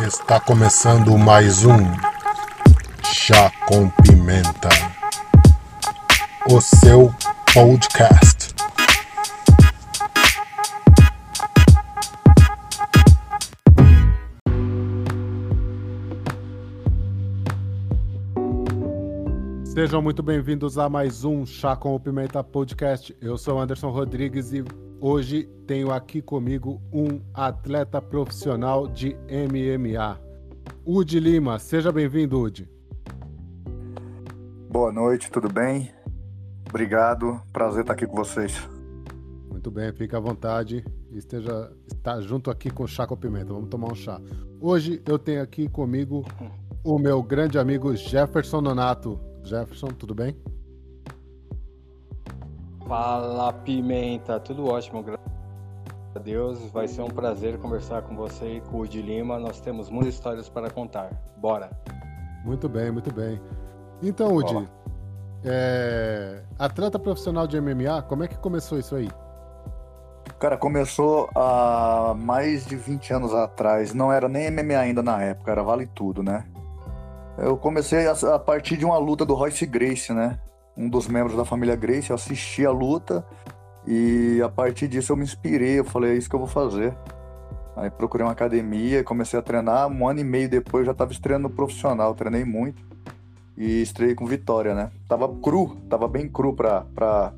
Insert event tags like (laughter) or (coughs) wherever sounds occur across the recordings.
Está começando mais um Chá com Pimenta, o seu podcast. Sejam muito bem-vindos a mais um Chá com Pimenta podcast. Eu sou Anderson Rodrigues e Hoje tenho aqui comigo um atleta profissional de MMA. Udi Lima, seja bem-vindo, Udi. Boa noite, tudo bem? Obrigado, prazer estar aqui com vocês. Muito bem, fique à vontade e esteja está junto aqui com o chá com pimenta. Vamos tomar um chá. Hoje eu tenho aqui comigo o meu grande amigo Jefferson Nonato. Jefferson, tudo bem? Fala Pimenta, tudo ótimo, graças a Deus. Vai ser um prazer conversar com você e com o de Lima. Nós temos muitas histórias para contar. Bora! Muito bem, muito bem. Então, Udi, é... atleta profissional de MMA, como é que começou isso aí? Cara, começou há mais de 20 anos atrás. Não era nem MMA ainda na época, era vale tudo, né? Eu comecei a, partir de uma luta do Royce Grace, né? Um dos membros da família Grace, eu assisti a luta e a partir disso eu me inspirei, eu falei, é isso que eu vou fazer. Aí procurei uma academia, comecei a treinar, um ano e meio depois já estava estreando profissional, treinei muito e estreiei com vitória, né? Tava cru, tava bem cru pra, pra,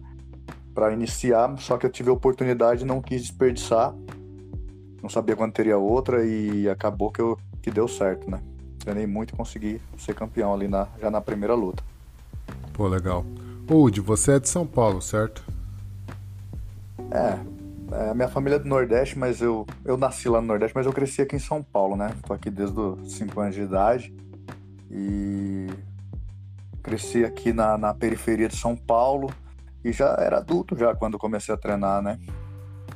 pra iniciar, só que eu tive a oportunidade e não quis desperdiçar, não sabia quando teria outra e acabou que, eu, que deu certo, né? Treinei muito e consegui ser campeão ali na, já na primeira luta. Pô, legal. Udi, você é de São Paulo, certo? É, é, minha família é do Nordeste, mas eu, eu nasci lá no Nordeste, mas eu cresci aqui em São Paulo, né? Tô aqui desde os 5 anos de idade e cresci aqui na, na periferia de São Paulo e já era adulto já quando comecei a treinar, né?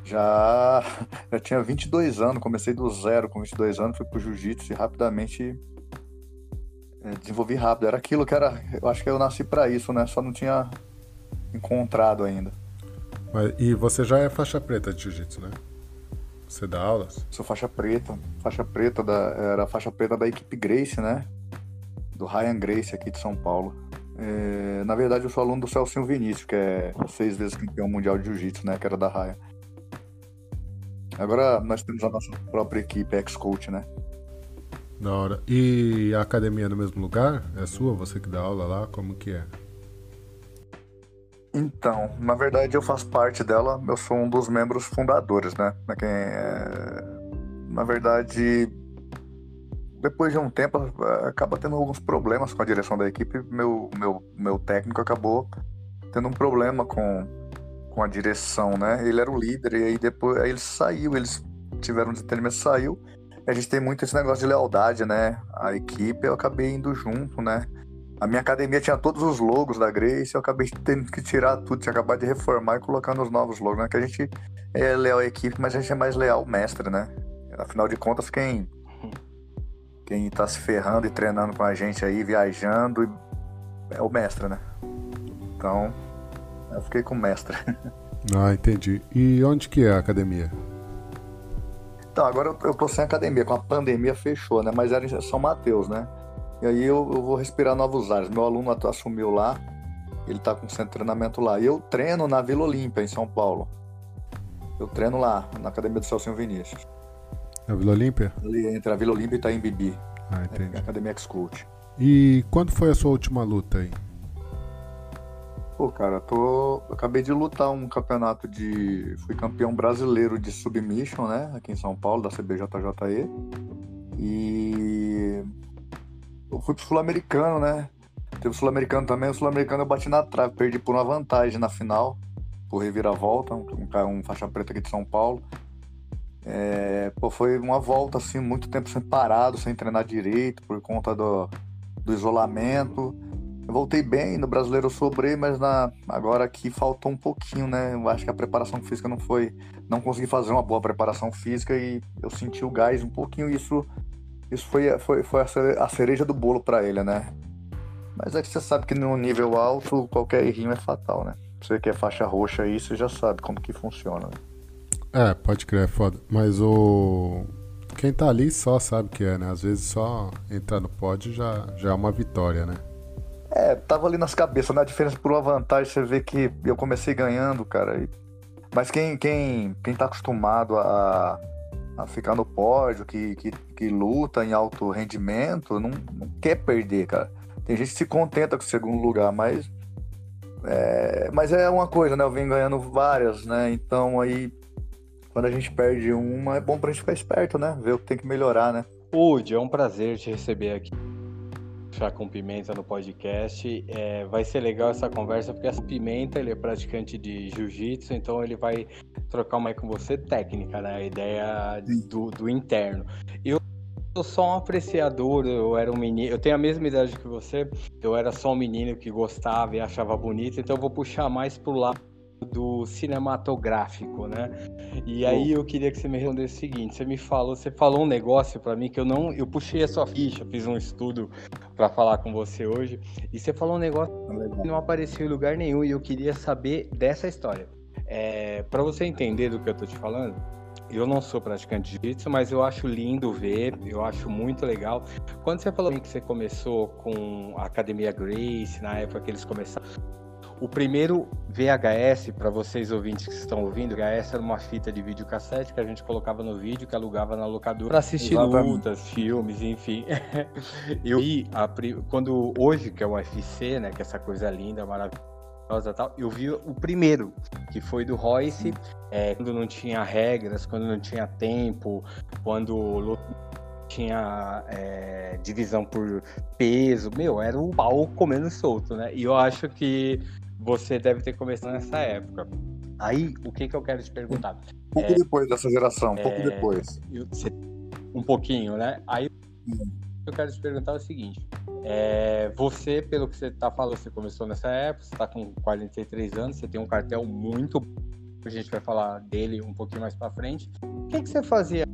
Já, (laughs) já tinha 22 anos, comecei do zero com 22 anos, fui pro jiu-jitsu e rapidamente desenvolvi rápido. Era aquilo que era. Eu acho que eu nasci para isso, né? Só não tinha encontrado ainda. Mas, e você já é faixa preta de jiu-jitsu, né? Você dá aulas? Sou faixa preta. Faixa preta da. Era faixa preta da equipe Grace, né? Do Ryan Grace aqui de São Paulo. É, na verdade, eu sou aluno do Celcinho Vinícius, que é seis vezes campeão mundial de jiu-jitsu, né? Que era da Ryan. Agora nós temos a nossa própria equipe, ex-coach, né? Da hora. E a academia é no mesmo lugar? É sua? Você que dá aula lá? Como que é? Então, na verdade eu faço parte dela, eu sou um dos membros fundadores, né? Quem é... Na verdade, depois de um tempo, acaba tendo alguns problemas com a direção da equipe. Meu, meu, meu técnico acabou tendo um problema com, com a direção, né? Ele era o líder e aí depois aí ele saiu, eles tiveram um desentendimento, saiu a gente tem muito esse negócio de lealdade, né? A equipe, eu acabei indo junto, né? A minha academia tinha todos os logos da Grace, eu acabei tendo que tirar tudo, tinha acabado de reformar e colocar nos novos logos, né? Que a gente é leal à equipe, mas a gente é mais leal ao mestre, né? Afinal de contas, quem quem tá se ferrando e treinando com a gente aí, viajando, é o mestre, né? Então, eu fiquei com o mestre. (laughs) Ah, entendi. E onde que é a academia? Então, agora eu, eu tô sem academia, com a pandemia fechou, né? Mas era em São Mateus, né? E aí eu, eu vou respirar novos ares. Meu aluno assumiu lá, ele tá com centro de treinamento lá. E eu treino na Vila Olímpia, em São Paulo. Eu treino lá, na Academia do Celcinho Vinícius. Na Vila Olímpia? Ali entre a Vila Olímpia e Itaim Bibi. Ah, entendi. É, Academia X-Coach. E quando foi a sua última luta aí? Pô, cara, tô. acabei de lutar um campeonato de. Fui campeão brasileiro de submission, né? Aqui em São Paulo, da CBJJE. E. Eu fui pro Sul-Americano, né? Teve o Sul-Americano também. O Sul-Americano eu bati na trave, perdi por uma vantagem na final, por reviravolta, um, um faixa preta aqui de São Paulo. É, pô, foi uma volta assim, muito tempo sem parado, sem treinar direito, por conta do, do isolamento. Eu voltei bem, no brasileiro eu sobrei, mas na, agora aqui faltou um pouquinho, né? Eu acho que a preparação física não foi. Não consegui fazer uma boa preparação física e eu senti o gás um pouquinho. Isso, isso foi, foi, foi a cereja do bolo para ele, né? Mas é que você sabe que no nível alto qualquer errinho é fatal, né? Você que é faixa roxa aí, você já sabe como que funciona. Né? É, pode crer, é foda. Mas o. Quem tá ali só sabe que é, né? Às vezes só entrar no pódio já, já é uma vitória, né? É, tava ali nas cabeças, né? A diferença por uma vantagem, você vê que eu comecei ganhando, cara. E... Mas quem, quem, quem tá acostumado a, a ficar no pódio, que, que, que luta em alto rendimento, não, não quer perder, cara. Tem gente que se contenta com o segundo lugar, mas. É, mas é uma coisa, né? Eu venho ganhando várias, né? Então aí, quando a gente perde uma, é bom pra gente ficar esperto, né? Ver o que tem que melhorar, né? Ud, é um prazer te receber aqui. Chá com Pimenta no podcast. É, vai ser legal essa conversa, porque essa Pimenta ele é praticante de jiu-jitsu, então ele vai trocar uma com você técnica, né? A ideia do, do interno. Eu sou só um apreciador, eu era um menino, eu tenho a mesma idade que você, eu era só um menino que gostava e achava bonito, então eu vou puxar mais pro lado do cinematográfico, né? E aí eu queria que você me respondesse o seguinte: você me falou, você falou um negócio para mim que eu não, eu puxei a sua ficha, fiz um estudo para falar com você hoje, e você falou um negócio que não apareceu em lugar nenhum e eu queria saber dessa história. É, para você entender do que eu tô te falando, eu não sou praticante de jiu-jitsu, mas eu acho lindo ver, eu acho muito legal. Quando você falou que você começou com a Academia Grace, na época que eles começaram, o primeiro VHS, para vocês ouvintes que estão ouvindo, VHS era uma fita de videocassete que a gente colocava no vídeo, que alugava na locadora para assistir lutas, filmes, enfim. (laughs) eu vi a, quando hoje que é o UFC, né, que é essa coisa linda, maravilhosa tal, eu vi o primeiro, que foi do Royce, é, quando não tinha regras, quando não tinha tempo, quando tinha é, divisão por peso, meu, era um pau comendo solto, né? E eu acho que você deve ter começado nessa época. Aí, o que, que eu quero te perguntar? Um pouco é, depois dessa geração, um é, pouco depois. um pouquinho, né? Aí, hum. eu quero te perguntar o seguinte. É, você, pelo que você está falando, você começou nessa época, você está com 43 anos, você tem um cartel muito a gente vai falar dele um pouquinho mais para frente. O que, que você fazia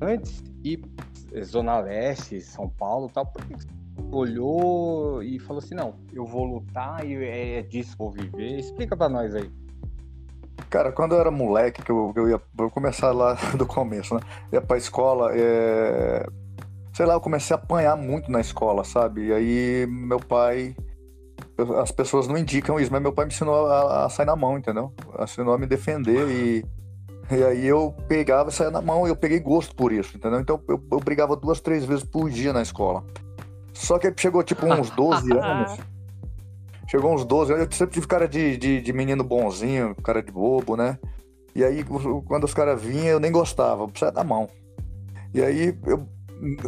antes e Zona Leste, São Paulo tal? Por que você olhou e falou assim: não, eu vou lutar e é disso que vou viver? Explica para nós aí. Cara, quando eu era moleque, que eu, eu ia vou começar lá (laughs) do começo, né? Ia pra escola, é... sei lá, eu comecei a apanhar muito na escola, sabe? E aí meu pai. As pessoas não indicam isso, mas meu pai me ensinou a, a sair na mão, entendeu? Ensinou a me defender e. E aí eu pegava e saía na mão eu peguei gosto por isso, entendeu? Então eu, eu brigava duas, três vezes por dia na escola. Só que chegou tipo uns (laughs) 12 anos. Chegou uns 12 anos. Eu sempre tive cara de, de, de menino bonzinho, cara de bobo, né? E aí, quando os caras vinham, eu nem gostava, saia da mão. E aí, eu.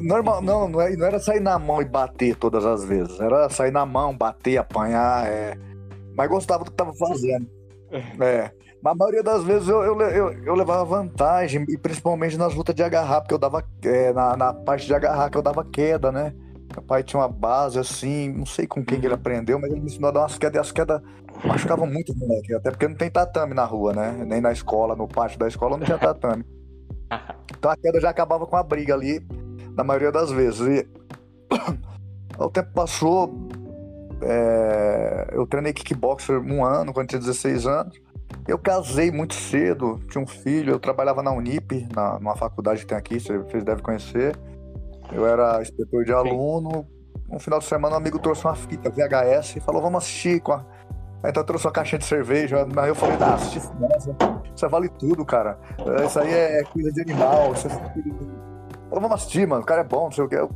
Normal, não, não é, era sair na mão e bater todas as vezes. Era sair na mão, bater, apanhar. É... Mas gostava do que tava fazendo. É. Mas a maioria das vezes eu, eu, eu, eu, levava vantagem, e principalmente nas lutas de agarrar, porque eu dava. É, na, na parte de agarrar que eu dava queda, né? Meu pai tinha uma base assim, não sei com quem uhum. ele aprendeu, mas ele me ensinou a dar umas quedas e as quedas machucavam muito moleque. Até porque não tem tatame na rua, né? Nem na escola, no pátio da escola não tinha tatame. (laughs) Então a queda já acabava com a briga ali, na maioria das vezes. E (coughs) o tempo passou, é... eu treinei kickboxer um ano, quando tinha 16 anos. Eu casei muito cedo, tinha um filho, eu trabalhava na Unip, na, numa faculdade que tem aqui, vocês devem conhecer. Eu era inspetor de aluno. Um final de semana, um amigo trouxe uma fita VHS e falou: vamos assistir. Com a... Então trouxe uma caixinha de cerveja. Aí eu falei: ah, assistir isso, isso vale tudo, cara. Isso aí é coisa de animal. Isso é... Vamos assistir, mano. O cara é bom, não sei o que. Eu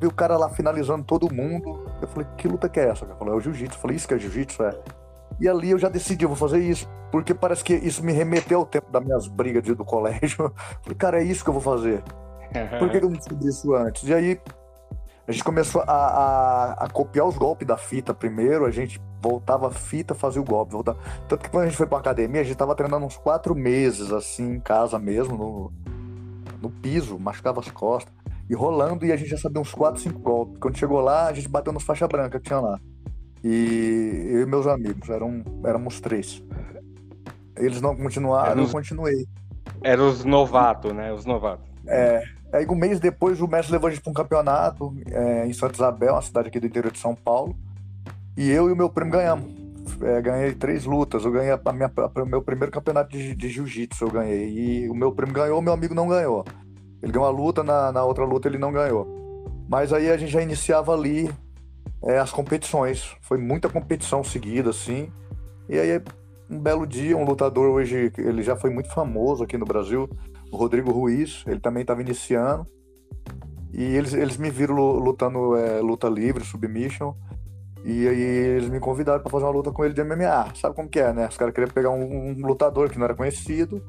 vi o cara lá finalizando todo mundo. Eu falei: que luta que é essa? Ele falou: é o jiu-jitsu. Eu falei: isso que é jiu-jitsu? É. E ali eu já decidi, eu vou fazer isso. Porque parece que isso me remeteu ao tempo das minhas brigas do colégio. (laughs) Eu falei, cara, é isso que eu vou fazer. Por que eu não descobri isso antes? E aí a gente começou a, a, a, copiar os golpes da fita primeiro, a gente voltava a fita, fazia o golpe. Voltava. Tanto que quando a gente foi pra academia, a gente tava treinando uns quatro meses, assim, em casa mesmo, no, no piso, machucava as costas. E rolando, e a gente já sabia uns quatro, cinco golpes. Quando chegou lá, a gente bateu nos faixa branca que tinha lá. E eu e meus amigos, eram, éramos três. Eles não continuaram, eu continuei. Eram os novatos, né? Os novatos. É, Aí um mês depois o mestre levou a gente para um campeonato é, em Santa Isabel, uma cidade aqui do interior de São Paulo. E eu e o meu primo ganhamos. É, ganhei três lutas. Eu ganhei o meu primeiro campeonato de, de jiu-jitsu, eu ganhei. E o meu primo ganhou, o meu amigo não ganhou. Ele ganhou a luta, na, na outra luta ele não ganhou. Mas aí a gente já iniciava ali é, as competições. Foi muita competição seguida, assim. E aí, um belo dia, um lutador hoje, ele já foi muito famoso aqui no Brasil, o Rodrigo Ruiz, ele também estava iniciando. E eles, eles me viram lutando é, luta livre, submission. E aí eles me convidaram para fazer uma luta com ele de MMA. Sabe como que é, né? Os caras queriam pegar um, um, lutador que não era conhecido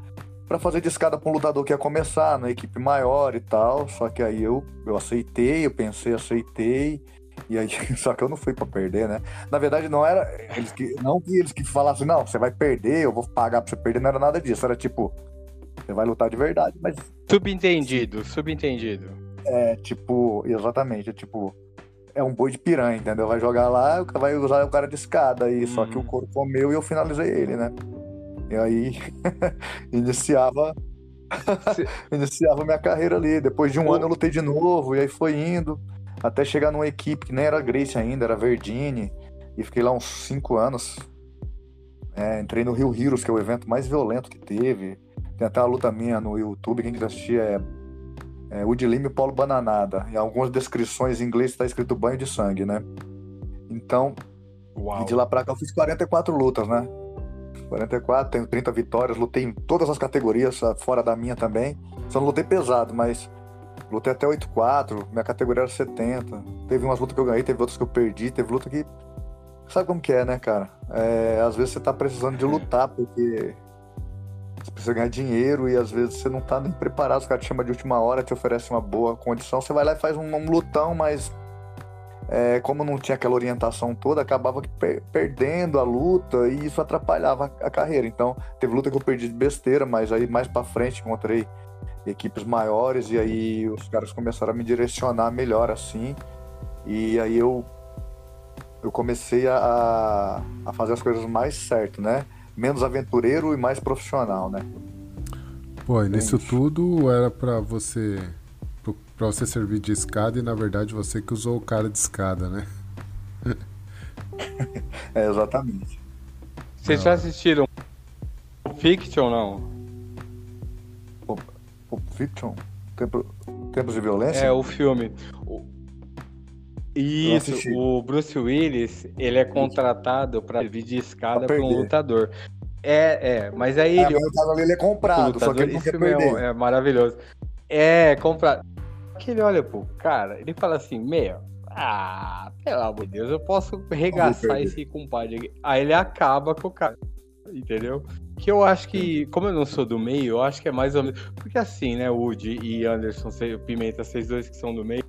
para fazer de escada para um lutador que ia começar na equipe maior e tal. Só que aí eu, eu aceitei, eu pensei, aceitei. E aí, (laughs) só que eu não fui para perder, né? Na verdade, não era eles que não que eles que falassem, não, você vai perder, eu vou pagar para você perder, não era nada disso. Era tipo, você vai lutar de verdade, mas subentendido, subentendido. É, tipo, exatamente, é tipo, é um boi de piranha, entendeu? Vai jogar lá, vai usar o cara de escada aí, hum. só que o uhum. corpo comeu e eu finalizei ele, né? E aí (laughs) iniciava (laughs) iniciava minha carreira ali. Depois de um ano eu lutei de novo, e aí foi indo, até chegar numa equipe que nem era Grace ainda, era Verdine, e fiquei lá uns cinco anos. É, entrei no Rio Heroes, que é o evento mais violento que teve. Tem até uma luta minha no YouTube, quem quiser assistir é é, Woody Lima e Paulo Bananada. Em algumas descrições em inglês está escrito banho de sangue, né? Então, Uau. e de lá pra cá eu fiz 44 lutas, né? 44, tenho 30 vitórias, lutei em todas as categorias, fora da minha também. Só não lutei pesado, mas lutei até 84, minha categoria era 70. Teve umas lutas que eu ganhei, teve outras que eu perdi, teve luta que. Sabe como que é, né, cara? É, às vezes você tá precisando de lutar, porque você precisa ganhar dinheiro e às vezes você não tá nem preparado, os caras te chamam de última hora, te oferecem uma boa condição, você vai lá e faz um, um lutão, mas é, como não tinha aquela orientação toda, acabava per perdendo a luta e isso atrapalhava a, a, carreira. Então, teve luta que eu perdi de besteira, mas aí mais para frente encontrei equipes maiores e aí os caras começaram a me direcionar melhor assim. E aí eu eu comecei a, a fazer as coisas mais certo, né? Menos aventureiro e mais profissional, né? Pô, e nisso tudo era para você para você servir de escada e na verdade você que usou o cara de escada, né? (laughs) é, exatamente. Vocês já assistiram Fiction ou não? Pulp Fiction? Tempo, Tempos de Violência? É, o filme. Isso, o Bruce Willis, ele é contratado para servir de escada para um lutador. É, é, mas aí ele. o caso ali ele é comprado, lutador, só que ele não quer é. É, é maravilhoso. É, comprado. Que ele olha pro cara, ele fala assim: Meu, ah, pelo amor de Deus, eu posso regaçar esse compadre aqui. Aí ele acaba com o cara, entendeu? Que eu acho que, como eu não sou do meio, eu acho que é mais ou menos. Porque assim, né, Woody e Anderson, Pimenta, vocês dois que são do meio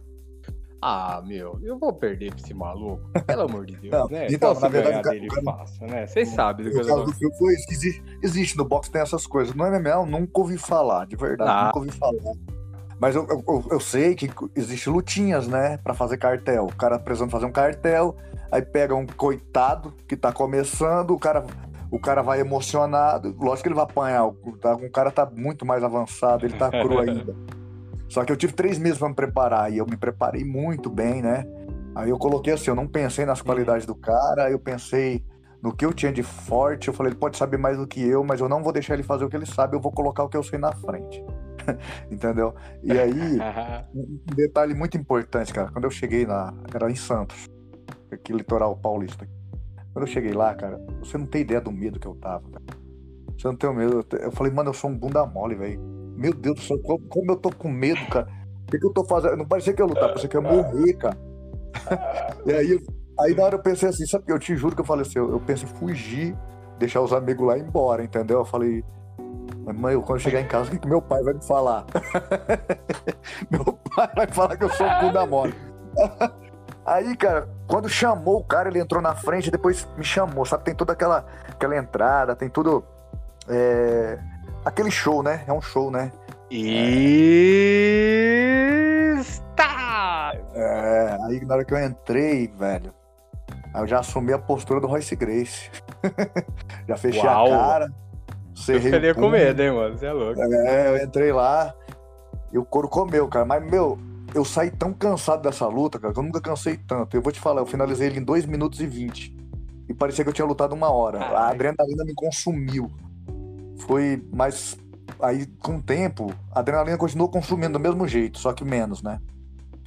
ah, meu, eu vou perder pra esse maluco. Pelo amor de Deus, não, né? Então, Posso na verdade, ganhar dele cara, fácil, né? Vocês sabem do que eu tô foi existe, existe no boxe, tem essas coisas. No MMA eu nunca ouvi falar, de verdade, ah. nunca ouvi falar. Mas eu, eu, eu, sei que existe lutinhas, né, para fazer cartel. O cara precisando fazer um cartel, aí pega um coitado que tá começando, o cara, o cara vai emocionado. Lógico que ele vai apanhar, o, tá, o cara tá muito mais avançado, ele tá cru (laughs) ainda. Só que eu tive três meses para me preparar e eu me preparei muito bem, né? Aí eu coloquei assim, eu não pensei nas qualidades do cara, eu pensei no que eu tinha de forte. Eu falei, ele pode saber mais do que eu, mas eu não vou deixar ele fazer o que ele sabe, eu vou colocar o que eu sei na frente. (laughs) Entendeu? E aí, (laughs) um detalhe muito importante, cara, quando eu cheguei lá, era em Santos, aqui litoral paulista. Quando eu cheguei lá, cara, você não tem ideia do medo que eu tava, Você não tem medo. Eu falei, mano, eu sou um bunda mole, velho meu Deus do céu, como, eu tô com medo, cara. O que, que eu tô fazendo? Não parecia que eu ia lutar, parecia que eu ia morrer, cara. (laughs) e aí, aí na hora eu pensei assim, sabe? Eu te juro que eu falei assim, eu, eu pensei em fugir, deixar os amigos lá embora, entendeu? Eu falei, mãe, quando eu chegar em casa, o que, que meu pai vai me falar? (laughs) meu pai vai falar que eu sou um da mole. (laughs) Aí, cara, quando chamou o cara, ele entrou na frente e depois me chamou, sabe? Tem toda aquela, aquela entrada, tem tudo. É, aquele show, né? É um show, né? Está! É, aí na hora que eu entrei, velho, eu já assumi a postura do Royce Grace. (laughs) já fechei Uau. a cara. Eu ficaria com medo, hein, mano? Você é louco. É, eu entrei lá e o couro comeu, cara. Mas, meu, eu saí tão cansado dessa luta, cara, que eu nunca cansei tanto. Eu vou te falar, eu finalizei ele em 2 minutos e 20. E parecia que eu tinha lutado uma hora. A adrenalina me consumiu foi mais aí com o tempo, a adrenalina continua consumindo do mesmo jeito, só que menos, né?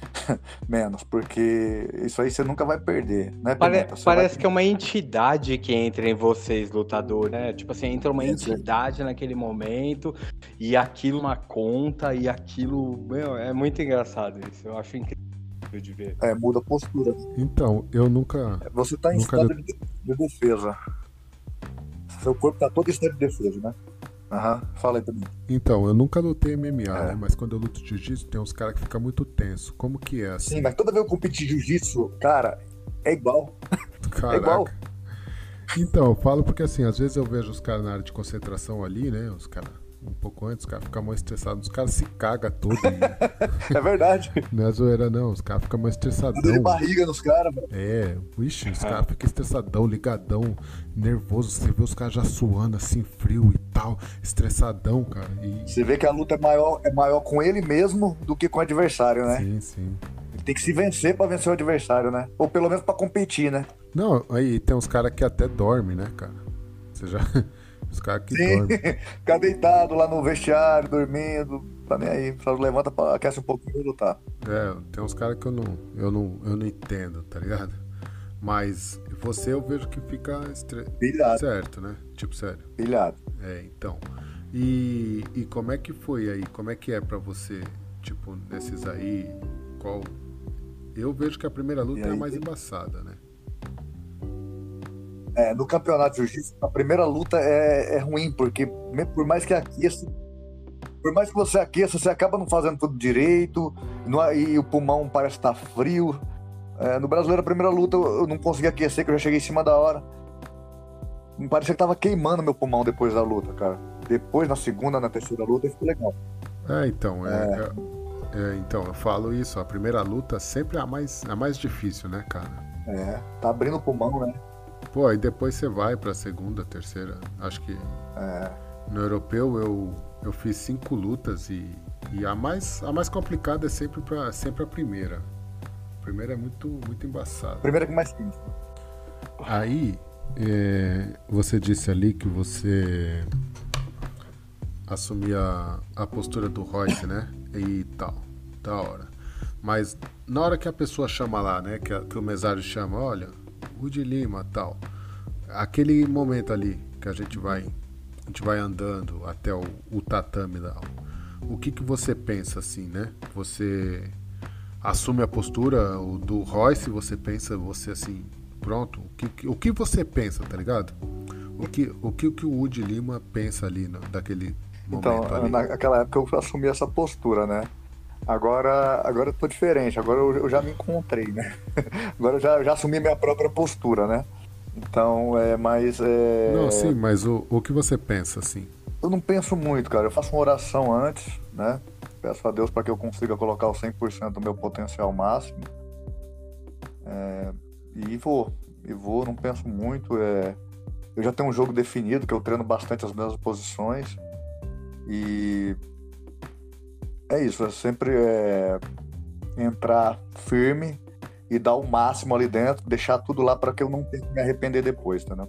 (laughs) menos, porque isso aí você nunca vai perder, né? Pare parece vai... que é uma entidade que entra em vocês, lutador, né? Tipo assim, entra uma entidade naquele momento e aquilo uma conta e aquilo. Meu, é muito engraçado isso. Eu acho incrível de ver. É, muda a postura. Então, eu nunca. Você tá em nunca estado de, de defesa. Seu corpo tá todo em estado de defesa, né? Aham, fala aí também. Então, eu nunca lutei MMA, é. né? Mas quando eu luto jiu-jitsu, tem uns caras que ficam muito tenso. Como que é assim? Sim, mas toda vez que eu competi jiu-jitsu, cara, é igual. Caraca. É igual. Então, eu falo porque assim, às vezes eu vejo os caras na área de concentração ali, né? Os caras um pouco antes, os caras ficam mais estressados, os caras se cagam todo. (laughs) é verdade. Não é zoeira, não, os caras ficam mais estressadão. de barriga nos caras, mano. É, ixi, os caras ficam estressadão, ligadão, nervoso. Você vê os caras já suando assim, frio e tal, estressadão, cara. E... Você vê que a luta é maior, é maior com ele mesmo do que com o adversário, né? Sim, sim. Ele tem que se vencer para vencer o adversário, né? Ou pelo menos para competir, né? Não, aí tem uns caras que até dormem, né, cara? Você já. Os caras que Sim, dormem. (laughs) Ficar deitado lá no vestiário, dormindo, tá nem aí. Só levanta, pra, aquece um pouquinho e lutar. É, tem uns caras que eu não, eu, não, eu não entendo, tá ligado? Mas você eu vejo que fica estre... Pilhado. certo, né? Tipo, sério. Pilhado. É, então. E, e como é que foi aí? Como é que é para você, tipo, nesses aí? Qual. Eu vejo que a primeira luta é a mais embaçada, né? É, no campeonato de jiu-jitsu, a primeira luta é, é ruim, porque por mais que aqueça, por mais que você aqueça, você acaba não fazendo tudo direito, não, e o pulmão parece estar frio. É, no brasileiro, a primeira luta eu não consegui aquecer, que eu já cheguei em cima da hora. Me parecia que tava queimando meu pulmão depois da luta, cara. Depois, na segunda, na terceira luta, ficou legal. É, então, é, é. é, então, eu falo isso, a primeira luta sempre é a mais, a mais difícil, né, cara? É, tá abrindo o pulmão, né? Pô, aí depois você vai pra segunda, terceira. Acho que é. no europeu eu, eu fiz cinco lutas e, e a, mais, a mais complicada é sempre, pra, sempre a primeira. A primeira é muito, muito embaçada. Primeira que mais quente. Aí, é, você disse ali que você assumia a postura do Royce, né? E tal, da hora. Mas na hora que a pessoa chama lá, né? Que, a, que o mesário chama, olha, Rude Lima tal. Aquele momento ali que a gente vai, a gente vai andando até o, o tatame lá. O que que você pensa assim, né? Você assume a postura o do Royce, você pensa, você assim, pronto. O que, o que você pensa, tá ligado? O que o que, que o Woody Lima pensa ali no, daquele momento então, ali? naquela época eu assumi essa postura, né? Agora, agora eu tô diferente, agora eu, eu já me encontrei, né? (laughs) Agora eu já, já assumi minha própria postura, né? Então, é mais. É... Não, sim, mas o, o que você pensa, assim? Eu não penso muito, cara. Eu faço uma oração antes, né? Peço a Deus para que eu consiga colocar o 100% do meu potencial máximo. É... E vou, e vou, não penso muito. É... Eu já tenho um jogo definido, que eu treino bastante as mesmas posições. E é isso, é sempre é, entrar firme e dar o máximo ali dentro, deixar tudo lá para que eu não tenha que me arrepender depois, entendeu?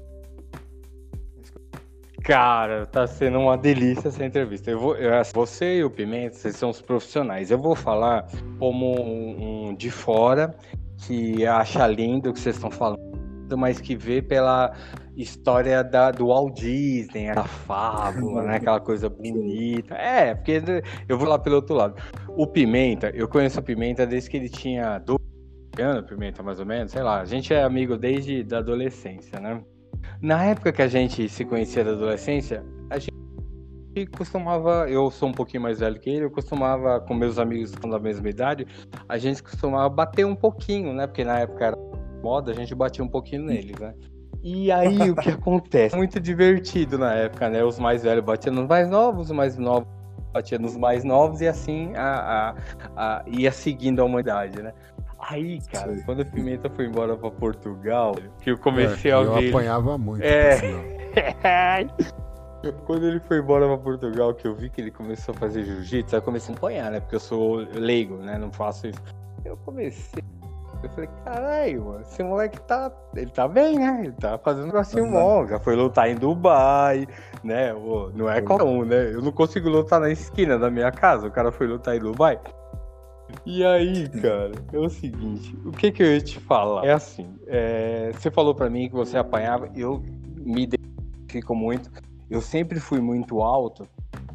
Cara, tá sendo uma delícia essa entrevista. Eu vou, eu, você e o Pimenta, vocês são os profissionais. Eu vou falar como um, um de fora que acha lindo o que vocês estão falando, mas que vê pela história da, do Walt Disney, a fábula, né? Aquela coisa bonita. É, porque eu vou lá pelo outro lado. O Pimenta, eu conheço o Pimenta desde que ele tinha 12 anos, Pimenta, mais ou menos, sei lá. A gente é amigo desde da adolescência, né? Na época que a gente se conhecia da adolescência, a gente costumava, eu sou um pouquinho mais velho que ele, eu costumava, com meus amigos da mesma idade, a gente costumava bater um pouquinho, né? Porque na época era moda, a gente batia um pouquinho neles, né? E aí o que (laughs) acontece? Muito divertido na época, né? Os mais velhos batiam nos mais novos, os mais novos batiam nos mais novos e assim a, a, a, ia seguindo a humanidade, né? Aí, cara, Sim. quando a Pimenta foi embora pra Portugal, que eu comecei é, a ver. Eu apanhava muito. É. (laughs) quando ele foi embora pra Portugal, que eu vi que ele começou a fazer jiu-jitsu, aí eu comecei a apanhar, né? Porque eu sou leigo, né? Não faço isso. Eu comecei Eu falei, caralho, esse moleque tá. Ele tá bem, né? Ele tá fazendo um negocinho bom. Já foi lutar em Dubai, né? Não é qualquer um, né? Eu não consigo lutar na esquina da minha casa. O cara foi lutar em Dubai. E aí, cara, é o seguinte, o que que eu ia te falar? É assim, é, você falou para mim que você apanhava, eu me identifico muito, eu sempre fui muito alto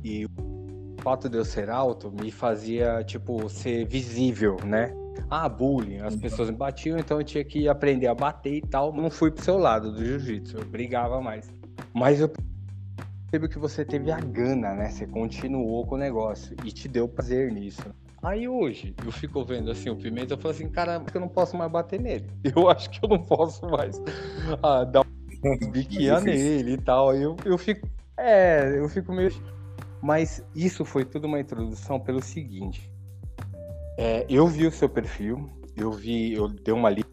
e o fato de eu ser alto me fazia, tipo, ser visível, né? Ah, bullying, as pessoas me batiam, então eu tinha que aprender a bater e tal. Não fui pro seu lado do jiu-jitsu, eu brigava mais. Mas eu percebo que você teve a gana, né? Você continuou com o negócio e te deu prazer nisso. Aí hoje, eu fico vendo assim o Pimenta, eu falo assim, cara, eu não posso mais bater nele. (laughs) Eu acho que eu não posso mais ah, dar um biquinha nele e tal. Aí eu, eu fico. É, eu fico meio. Mas isso foi tudo uma introdução pelo seguinte. É, eu vi o seu perfil, eu vi, eu dei uma lista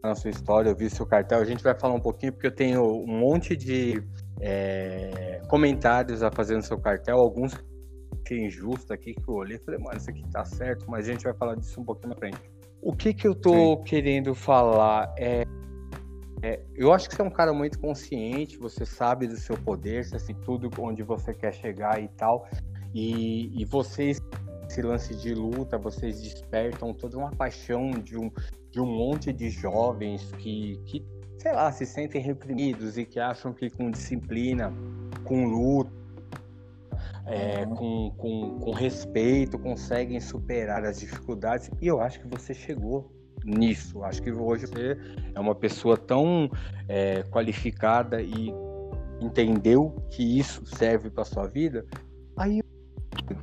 na sua história, eu vi seu cartel. A gente vai falar um pouquinho, porque eu tenho um monte de é, comentários a fazer no seu cartel, alguns que injusto aqui, que eu olhei e falei, mano, isso aqui tá certo, mas a gente vai falar disso um pouquinho na frente. O que que eu tô Sim. querendo falar é, é, eu acho que você é um cara muito consciente, você sabe do seu poder, você assim, tudo onde você quer chegar e tal, e, e vocês, esse lance de luta, vocês despertam toda uma paixão de um, de um monte de jovens que, que, sei lá, se sentem reprimidos e que acham que com disciplina, com luta, é, com, com, com respeito, conseguem superar as dificuldades. E eu acho que você chegou nisso. Acho que hoje você é uma pessoa tão é, qualificada e entendeu que isso serve para sua vida.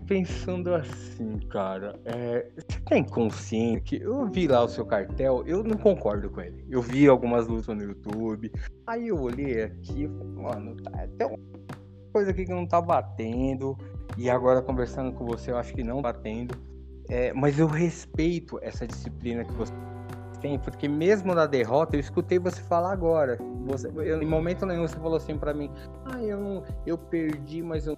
Pensando assim, cara, é, você tem consciência que eu vi lá o seu cartel, eu não concordo com ele. Eu vi algumas lutas no YouTube, aí eu olhei aqui e falei, mano, tá, até uma coisa aqui que não tá batendo. E agora conversando com você, eu acho que não batendo. É, mas eu respeito essa disciplina que você tem, porque mesmo na derrota, eu escutei você falar agora. Você, eu, em momento nenhum você falou assim para mim: "Ah, eu não, eu perdi, mas eu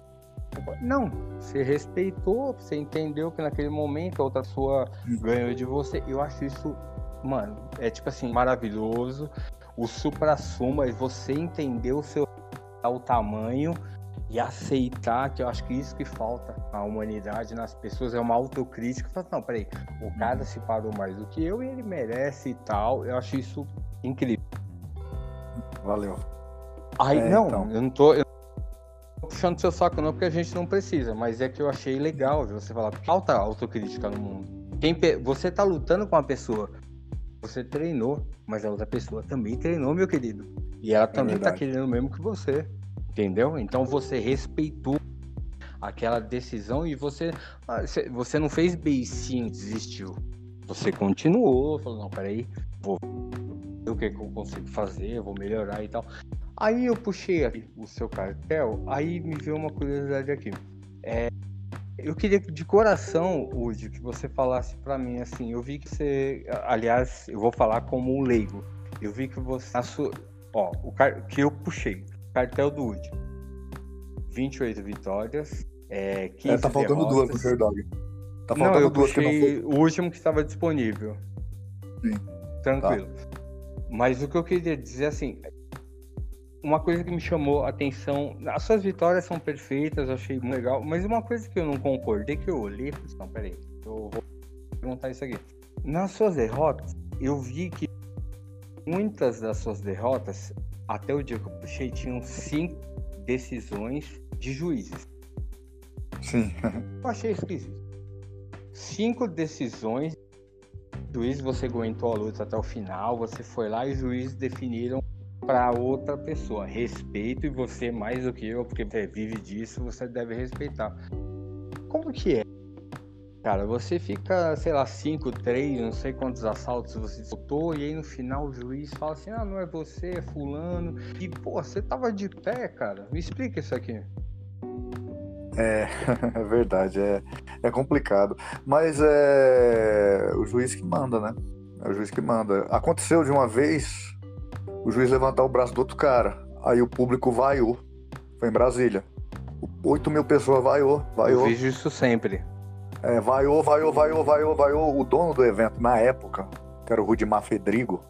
não, você respeitou, você entendeu que naquele momento a outra pessoa ganhou de você. Eu acho isso, mano, é tipo assim, maravilhoso. O supra-suma, você entendeu o seu o tamanho e aceitar que eu acho que isso que falta na humanidade, nas pessoas, é uma autocrítica. Fala, não, peraí, o cara se parou mais do que eu e ele merece e tal. Eu acho isso incrível. Valeu. Aí, é, não, então. eu não tô. Eu tô puxando seu saco, não, porque a gente não precisa, mas é que eu achei legal você falar, falta autocrítica no mundo. Quem, você tá lutando com uma pessoa, você treinou, mas a outra pessoa também treinou, meu querido. E ela é também é tá querendo o mesmo que você. Entendeu? Então você respeitou aquela decisão e você ah, você não fez beicinho, desistiu. Você continuou, falou, não, peraí, vou ver o que, que eu consigo fazer, vou melhorar e tal. Aí eu puxei aqui o seu cartel, aí me veio uma curiosidade aqui. É, eu queria de coração, Udi, que você falasse para mim assim. Eu vi que você, aliás, eu vou falar como um leigo. Eu vi que você, sua, ó, o que eu puxei, Cartel do último. 28 vitórias. É, 15 é, tá faltando derrotas. duas no Sherdog. Tá faltando não, eu duas puxei que não foi... o último que estava disponível. Sim. Tranquilo. Tá. Mas o que eu queria dizer assim, uma coisa que me chamou a atenção, as suas vitórias são perfeitas, eu achei muito legal, mas uma coisa que eu não concordei, que eu olhei, falei, assim, não, peraí, eu vou perguntar isso aqui. Nas suas derrotas, eu vi que muitas das suas derrotas até o dia que eu puxei, tinham cinco decisões de juízes. Sim. eu achei esquisito. Cinco decisões. Juiz, você aguentou a luta até o final, você foi lá e os juízes definiram para outra pessoa. Respeito e você mais do que eu, porque você vive disso, você deve respeitar. Como que é? Cara, você fica, sei lá, 5, 3, não sei quantos assaltos você soltou, e aí no final o juiz fala assim: ah, não é você, é Fulano. E, pô, você tava de pé, cara. Me explica isso aqui. É, (laughs) é verdade, é, é complicado. Mas é o juiz que manda, né? É o juiz que manda. Aconteceu de uma vez o juiz levantar o braço do outro cara, aí o público vaiou. Foi em Brasília. 8 mil pessoas vaiou, vaiou. Eu vejo isso sempre. É, vaiou, vaiou, vaiou, vaiou, vaiou. O dono do evento, na época, que era o Rudimar Fedrigo,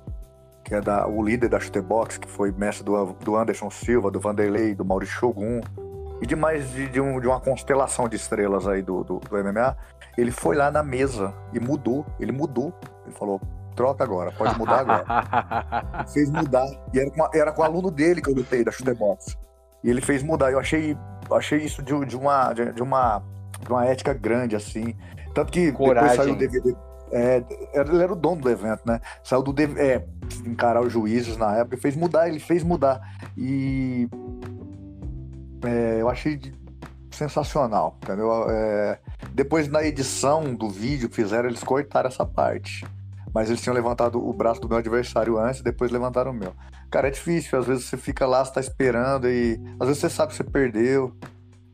que é da, o líder da Chutebox, que foi mestre do, do Anderson Silva, do Vanderlei, do Maurício Shogun, e de mais de, de, um, de uma constelação de estrelas aí do, do, do, MMA, ele foi lá na mesa e mudou, ele mudou, ele falou, troca agora, pode mudar agora. (laughs) fez mudar, e era com, era com o aluno dele que eu lutei, da Chutebox, e ele fez mudar, eu achei, achei isso de, de, uma, de, uma, de uma ética grande, assim, tanto que Coragem. depois saiu o DVD é, ele era o dono do evento, né? Saiu do é, encarar os juízes na época, fez mudar, ele fez mudar. E é, eu achei sensacional, entendeu? É, depois na edição do vídeo que fizeram, eles cortaram essa parte. Mas eles tinham levantado o braço do meu adversário antes, depois levantaram o meu. Cara, é difícil, às vezes você fica lá, você tá esperando e às vezes você sabe que você perdeu.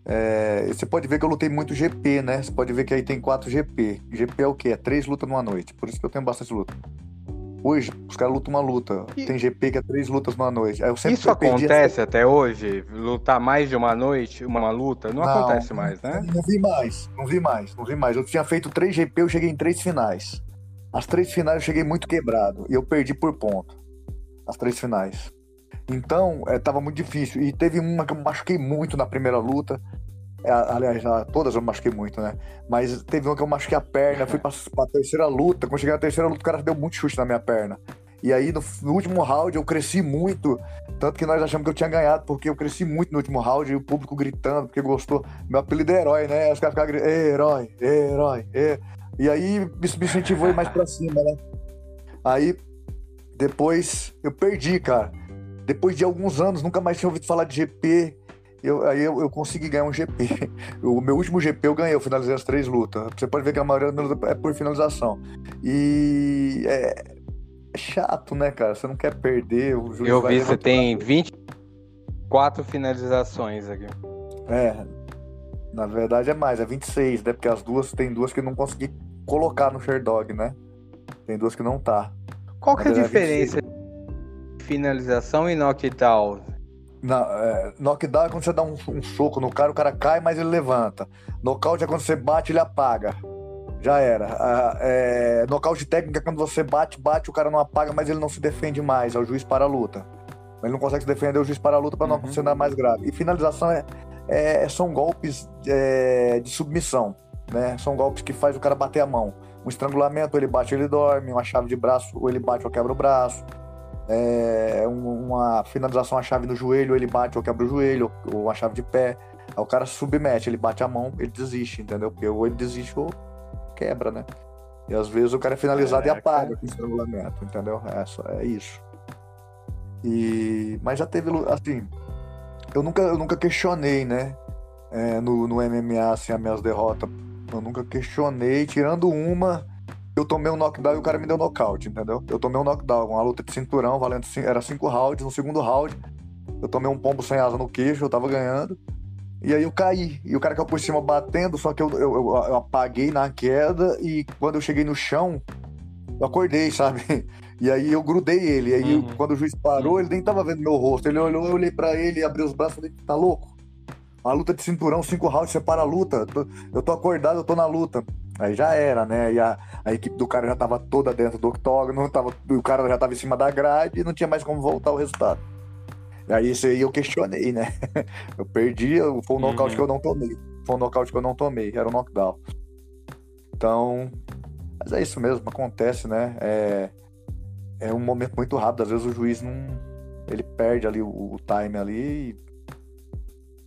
É, você pode ver que eu lutei muito GP, né? Você pode ver que aí tem 4 GP. GP é o quê? É 3 lutas numa noite. Por isso que eu tenho bastante luta. Hoje, os caras lutam uma luta. E... Tem GP que é 3 lutas numa noite. isso acontece até hoje? Lutar mais de uma noite, uma luta? Não, não acontece mais, né? Não vi mais, não vi mais, não vi mais. Eu tinha feito 3 GP, eu cheguei em 3 finais. As três finais eu cheguei muito quebrado. E eu perdi por ponto. As três finais. Então, é, tava muito difícil. E teve uma que eu machuquei muito na primeira luta. É, aliás, todas eu machuquei muito, né? Mas teve uma que eu machuquei a perna, fui pra, pra terceira luta. Quando cheguei na terceira luta, o cara deu muito chute na minha perna. E aí, no, no, último round, eu cresci muito. Tanto que nós achamos que eu tinha ganhado, porque eu cresci muito no último round, e o público gritando, porque gostou. Meu apelido é herói, né? Os caras ficavam gritando, herói, herói, e... e aí isso me incentivou mais pra cima, né? Aí, depois, eu perdi, cara. Depois de alguns anos, nunca mais tinha ouvido falar de GP. Eu, aí eu, eu, consegui ganhar um GP. (laughs) O meu último GP eu ganhei, eu finalizei as três lutas. Você pode ver que a maioria das lutas é por finalização. E é, é chato, né, cara? Você não quer perder. O juiz eu vi, você tem 24 finalizações aqui. É, na verdade é mais, é 26, né? Porque as duas, tem duas que não consegui colocar no Sherdog, né? Tem duas que não tá. Qual que é a diferença? É finalização e knockdown? Não, é, knockdown é quando você dá um, um, soco no cara, o cara cai, mas ele levanta. Nocaute é quando você bate, ele apaga. Já era. Ah, é, nocaute técnico é quando você bate, bate, o cara não apaga, mas ele não se defende mais. É o juiz para a luta. Ele não consegue se defender, o juiz para a luta para não uhum. acontecer nada mais grave. E finalização é, é são golpes é, de submissão. Né? São golpes que faz o cara bater a mão. Um estrangulamento, ele bate, ele dorme. Uma chave de braço, ou ele bate ou quebra o braço é, uma finalização a chave no joelho, ele bate ou quebra o joelho, ou a chave de pé. Aí o cara submete, ele bate a mão, ele desiste, entendeu? Porque ou ele desiste ou quebra, né? E às vezes o cara é finalizado e apaga com estrangulamento, entendeu? É, só, é isso. E, mas já teve, assim, eu nunca, eu nunca questionei, né? É, no, no MMA, assim, as minhas derrotas. Eu nunca questionei, tirando uma eu tomei um knockdown e o cara me deu nocaute, entendeu? Eu tomei um knockdown, uma luta de cinturão, valendo era cinco rounds, no segundo round, eu tomei um pombo sem asa no queixo, eu tava ganhando. E aí eu caí, e o cara caiu por cima batendo, só que eu, eu, eu apaguei na queda e quando eu cheguei no chão, eu acordei, sabe? (laughs) E aí eu grudei ele. E aí uhum. quando o juiz parou, uhum. ele nem tava vendo meu rosto. Ele olhou, eu olhei para ele, abriu os braços e falei, tá louco? Uma luta de cinturão, cinco rounds, separa a luta. Eu tô acordado, eu tô na luta. Aí já era, né? E a, a equipe do cara já tava toda dentro do octógono, tava, o cara já tava em cima da grade e não tinha mais como voltar o resultado. E aí isso aí eu questionei, né? (laughs) Eu perdi, foi um nocaute uhum. que eu não tomei. Foi um nocaute que eu não tomei, era um knockdown. Então, mas é isso mesmo, acontece, né? É, é um momento muito rápido, às vezes o juiz não. Ele perde ali o, o time ali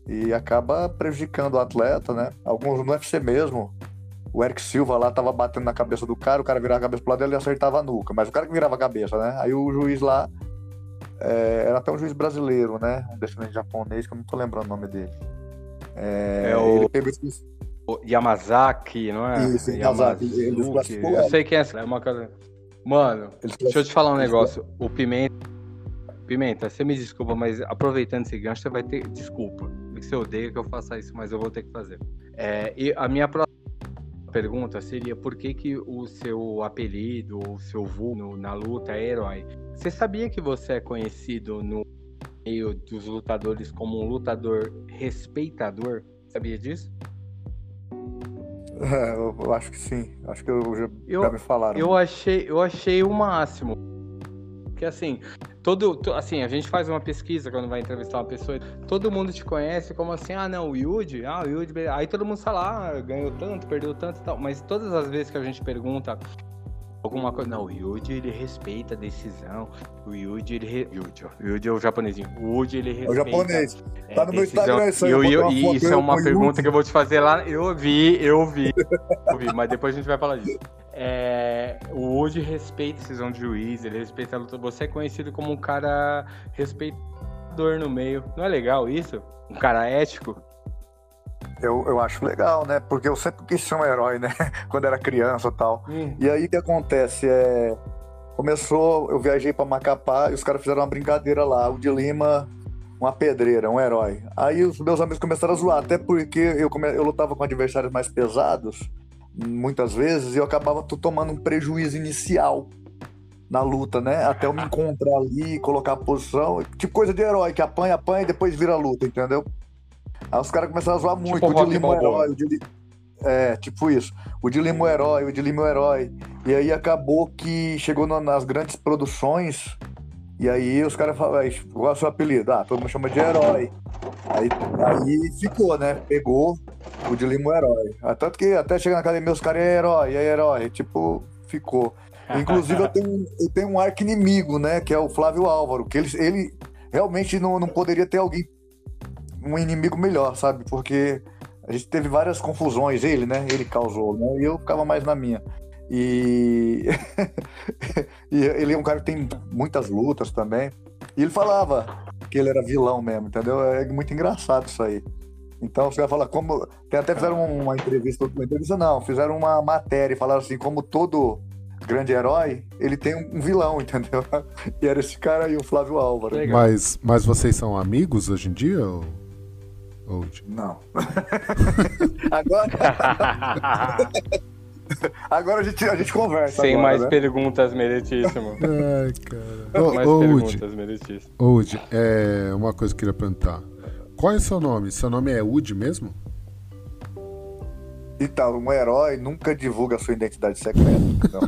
e, e acaba prejudicando o atleta, né? Alguns no UFC mesmo, o Eric Silva lá tava batendo na cabeça do cara, o cara virava a cabeça pro lado dele e acertava a nuca. Mas o cara que virava a cabeça, né? Aí o juiz lá. É, era até um juiz brasileiro, né? Um descendente japonês, que eu não tô lembrando o nome dele. É, é o... Pegou... o... Yamazaki, não é? Isso, Yamazaki. Yamazaki. Eu sei quem é essa. É uma cara... Mano, deixa eu te falar um negócio. O Pimenta. Pimenta, você me desculpa, mas aproveitando esse gancho, você vai ter. Desculpa. Você odeia que eu faça isso, mas eu vou ter que fazer. É, e a minha próxima pergunta seria por que, que o seu apelido, o seu vulgo na luta é herói. Você sabia que você é conhecido no meio dos lutadores como um lutador respeitador? Sabia disso? É, eu, eu acho que sim. Acho que eu, já, Eu- já me falaram. Eu achei, eu achei o máximo. Porque assim, todo, to- assim, a gente faz uma pesquisa quando vai entrevistar uma pessoa, todo mundo te conhece como assim, ah não, o Yudi, ah, o Yudi, aí todo mundo fala, ah, ganhou tanto, perdeu tanto e tal. Mas todas as vezes que a gente pergunta alguma coisa, não, o Yudi ele respeita a decisão, o Yudi ele, re... O Yudi é o japonesinho, o Yudi ele É respeita. o japonês. é, Tá no meu decisão- Instagram isso aí, eu eu- e foto isso é eu uma pergunta que eu vou te fazer lá, eu vi, eu vi, eu vi, mas depois a gente vai falar disso. É, o Woody respeita a decisão de juiz, ele respeita a luta. Você é conhecido como um cara respeitador no meio. Não é legal isso? Um cara ético? Eu, eu acho legal, né? Porque eu sempre quis ser um herói, né? (laughs) Quando era criança e tal. E aí o que acontece? É... Começou, eu viajei pra Macapá e os caras fizeram uma brincadeira lá. O de Lima, uma pedreira, um herói. Aí os meus amigos começaram a zoar, até porque eu, come... eu lutava com adversários mais pesados, muitas vezes, e eu acabava to- tomando um prejuízo inicial na luta, né? Até eu me encontrar ali, colocar a posição. Tipo coisa de herói, que apanha, apanha e depois vira luta, entendeu? Aí os caras começaram a zoar muito. Tipo o de Lima é herói, o de É, tipo isso. O de Lima é o herói, o de Lima é o herói. E aí acabou que chegou nas grandes produções. E aí os caras falaram, "Aí, qual é o seu apelido? Ah, todo mundo chama de herói. Aí, aí ficou, né? Pegou o de Lima é o herói. Ah, Tanto que até chegar na academia os caras é herói, é herói. Tipo, ficou. (laughs) Inclusive eu tenho, eu tenho um arco inimigo, né? Que é o Flávio Álvaro. Que ele, ele realmente não, não poderia ter alguém, um inimigo melhor, sabe? Porque a gente teve várias confusões, ele, né? Ele causou, né? E eu ficava mais na minha. E... (laughs) e ele é um cara que tem muitas lutas também. E ele falava que ele era vilão mesmo, entendeu? É muito engraçado isso aí. Então você vai falar como. Tem até fizeram uma entrevista, uma entrevista não, fizeram uma matéria e falaram assim, como todo grande herói, ele tem um vilão, (laughs) entendeu? E era esse cara aí, o Flávio Álvaro. Mas, mas vocês são amigos hoje em dia? Ou... ou- Não. (laughs) agora, (laughs) agora a, gente, a gente conversa. Sem agora, mais né? perguntas, meritíssimo. (laughs) Ai, cara. mais Ô, ô, Udi, perguntas, meritíssimo. Udi, é uma coisa que eu queria perguntar. Qual é o seu nome? Seu nome é Udi mesmo? Então, um herói nunca divulga a sua identidade secreta. entendeu?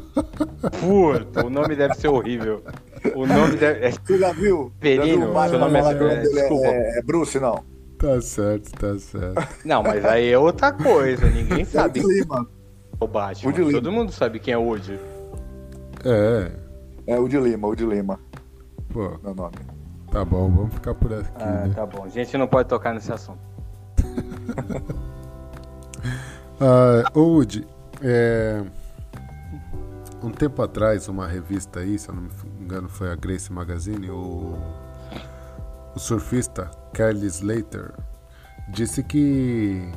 Puta, o nome deve ser horrível. O nome deve. é- Você já viu? Perino, já viu seu nome é- é, é, é Bruce, não? Tá certo, tá certo. Não, mas aí é outra coisa. Ninguém É o sabe de Lima. o Batman. Woody Lima. Todo mundo sabe quem é o Woody. É, É o de Lima, o de Lima, pô, meu nome. tá bom, vamos ficar por aqui, Ah, né? tá bom. A gente não pode tocar nesse assunto. (laughs) Ah, ô, Udi, é, um tempo atrás, uma revista aí, se eu não me engano, foi a Grace Magazine, o, o surfista Kelly Slater disse que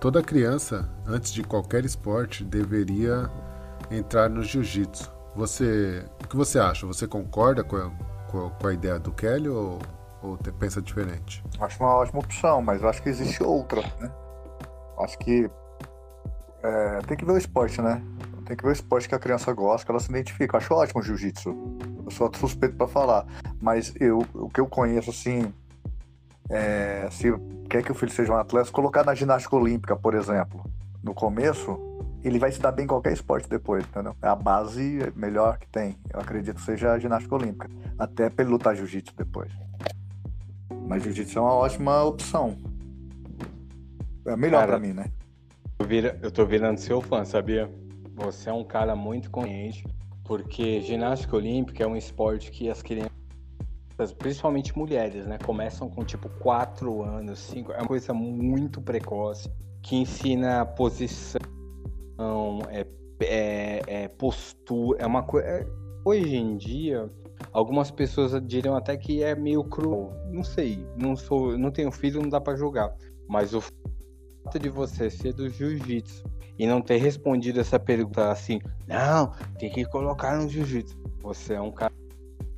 toda criança, antes de qualquer esporte, deveria entrar no jiu-jitsu. Você, o que você acha? Você concorda com a, com a- ideia do Kelly ou, ou pensa diferente? Acho uma ótima opção, mas acho que existe outra, né? Acho que é, tem que ver o esporte, né? Tem que ver o esporte que a criança gosta, que ela se identifica. Acho ótimo o jiu-jitsu. Eu sou suspeito pra falar. Mas eu, o que eu conheço, assim, é, se quer que o filho seja um atleta, se colocar na ginástica olímpica, por exemplo, no começo, ele vai se dar bem em qualquer esporte depois, entendeu? É a base melhor que tem. Eu acredito que seja a ginástica olímpica. Até pra ele lutar jiu-jitsu depois. Mas jiu-jitsu é uma ótima opção. É melhor pra mim, né? Eu, vira- eu tô virando seu fã, sabia? Você é um cara muito consciente, porque ginástica olímpica é um esporte que as crianças, principalmente mulheres, né, começam com tipo 4 anos, 5, é uma coisa muito precoce, que ensina posição, é, é- é postura, é uma coisa. Hoje em dia, algumas pessoas diriam até que é meio cruel. Não sei, não sou, não tenho filho, não dá pra julgar. Mas o fato de você ser do jiu-jitsu e não ter respondido essa pergunta assim, não, tem que colocar no jiu-jitsu. Você é um cara.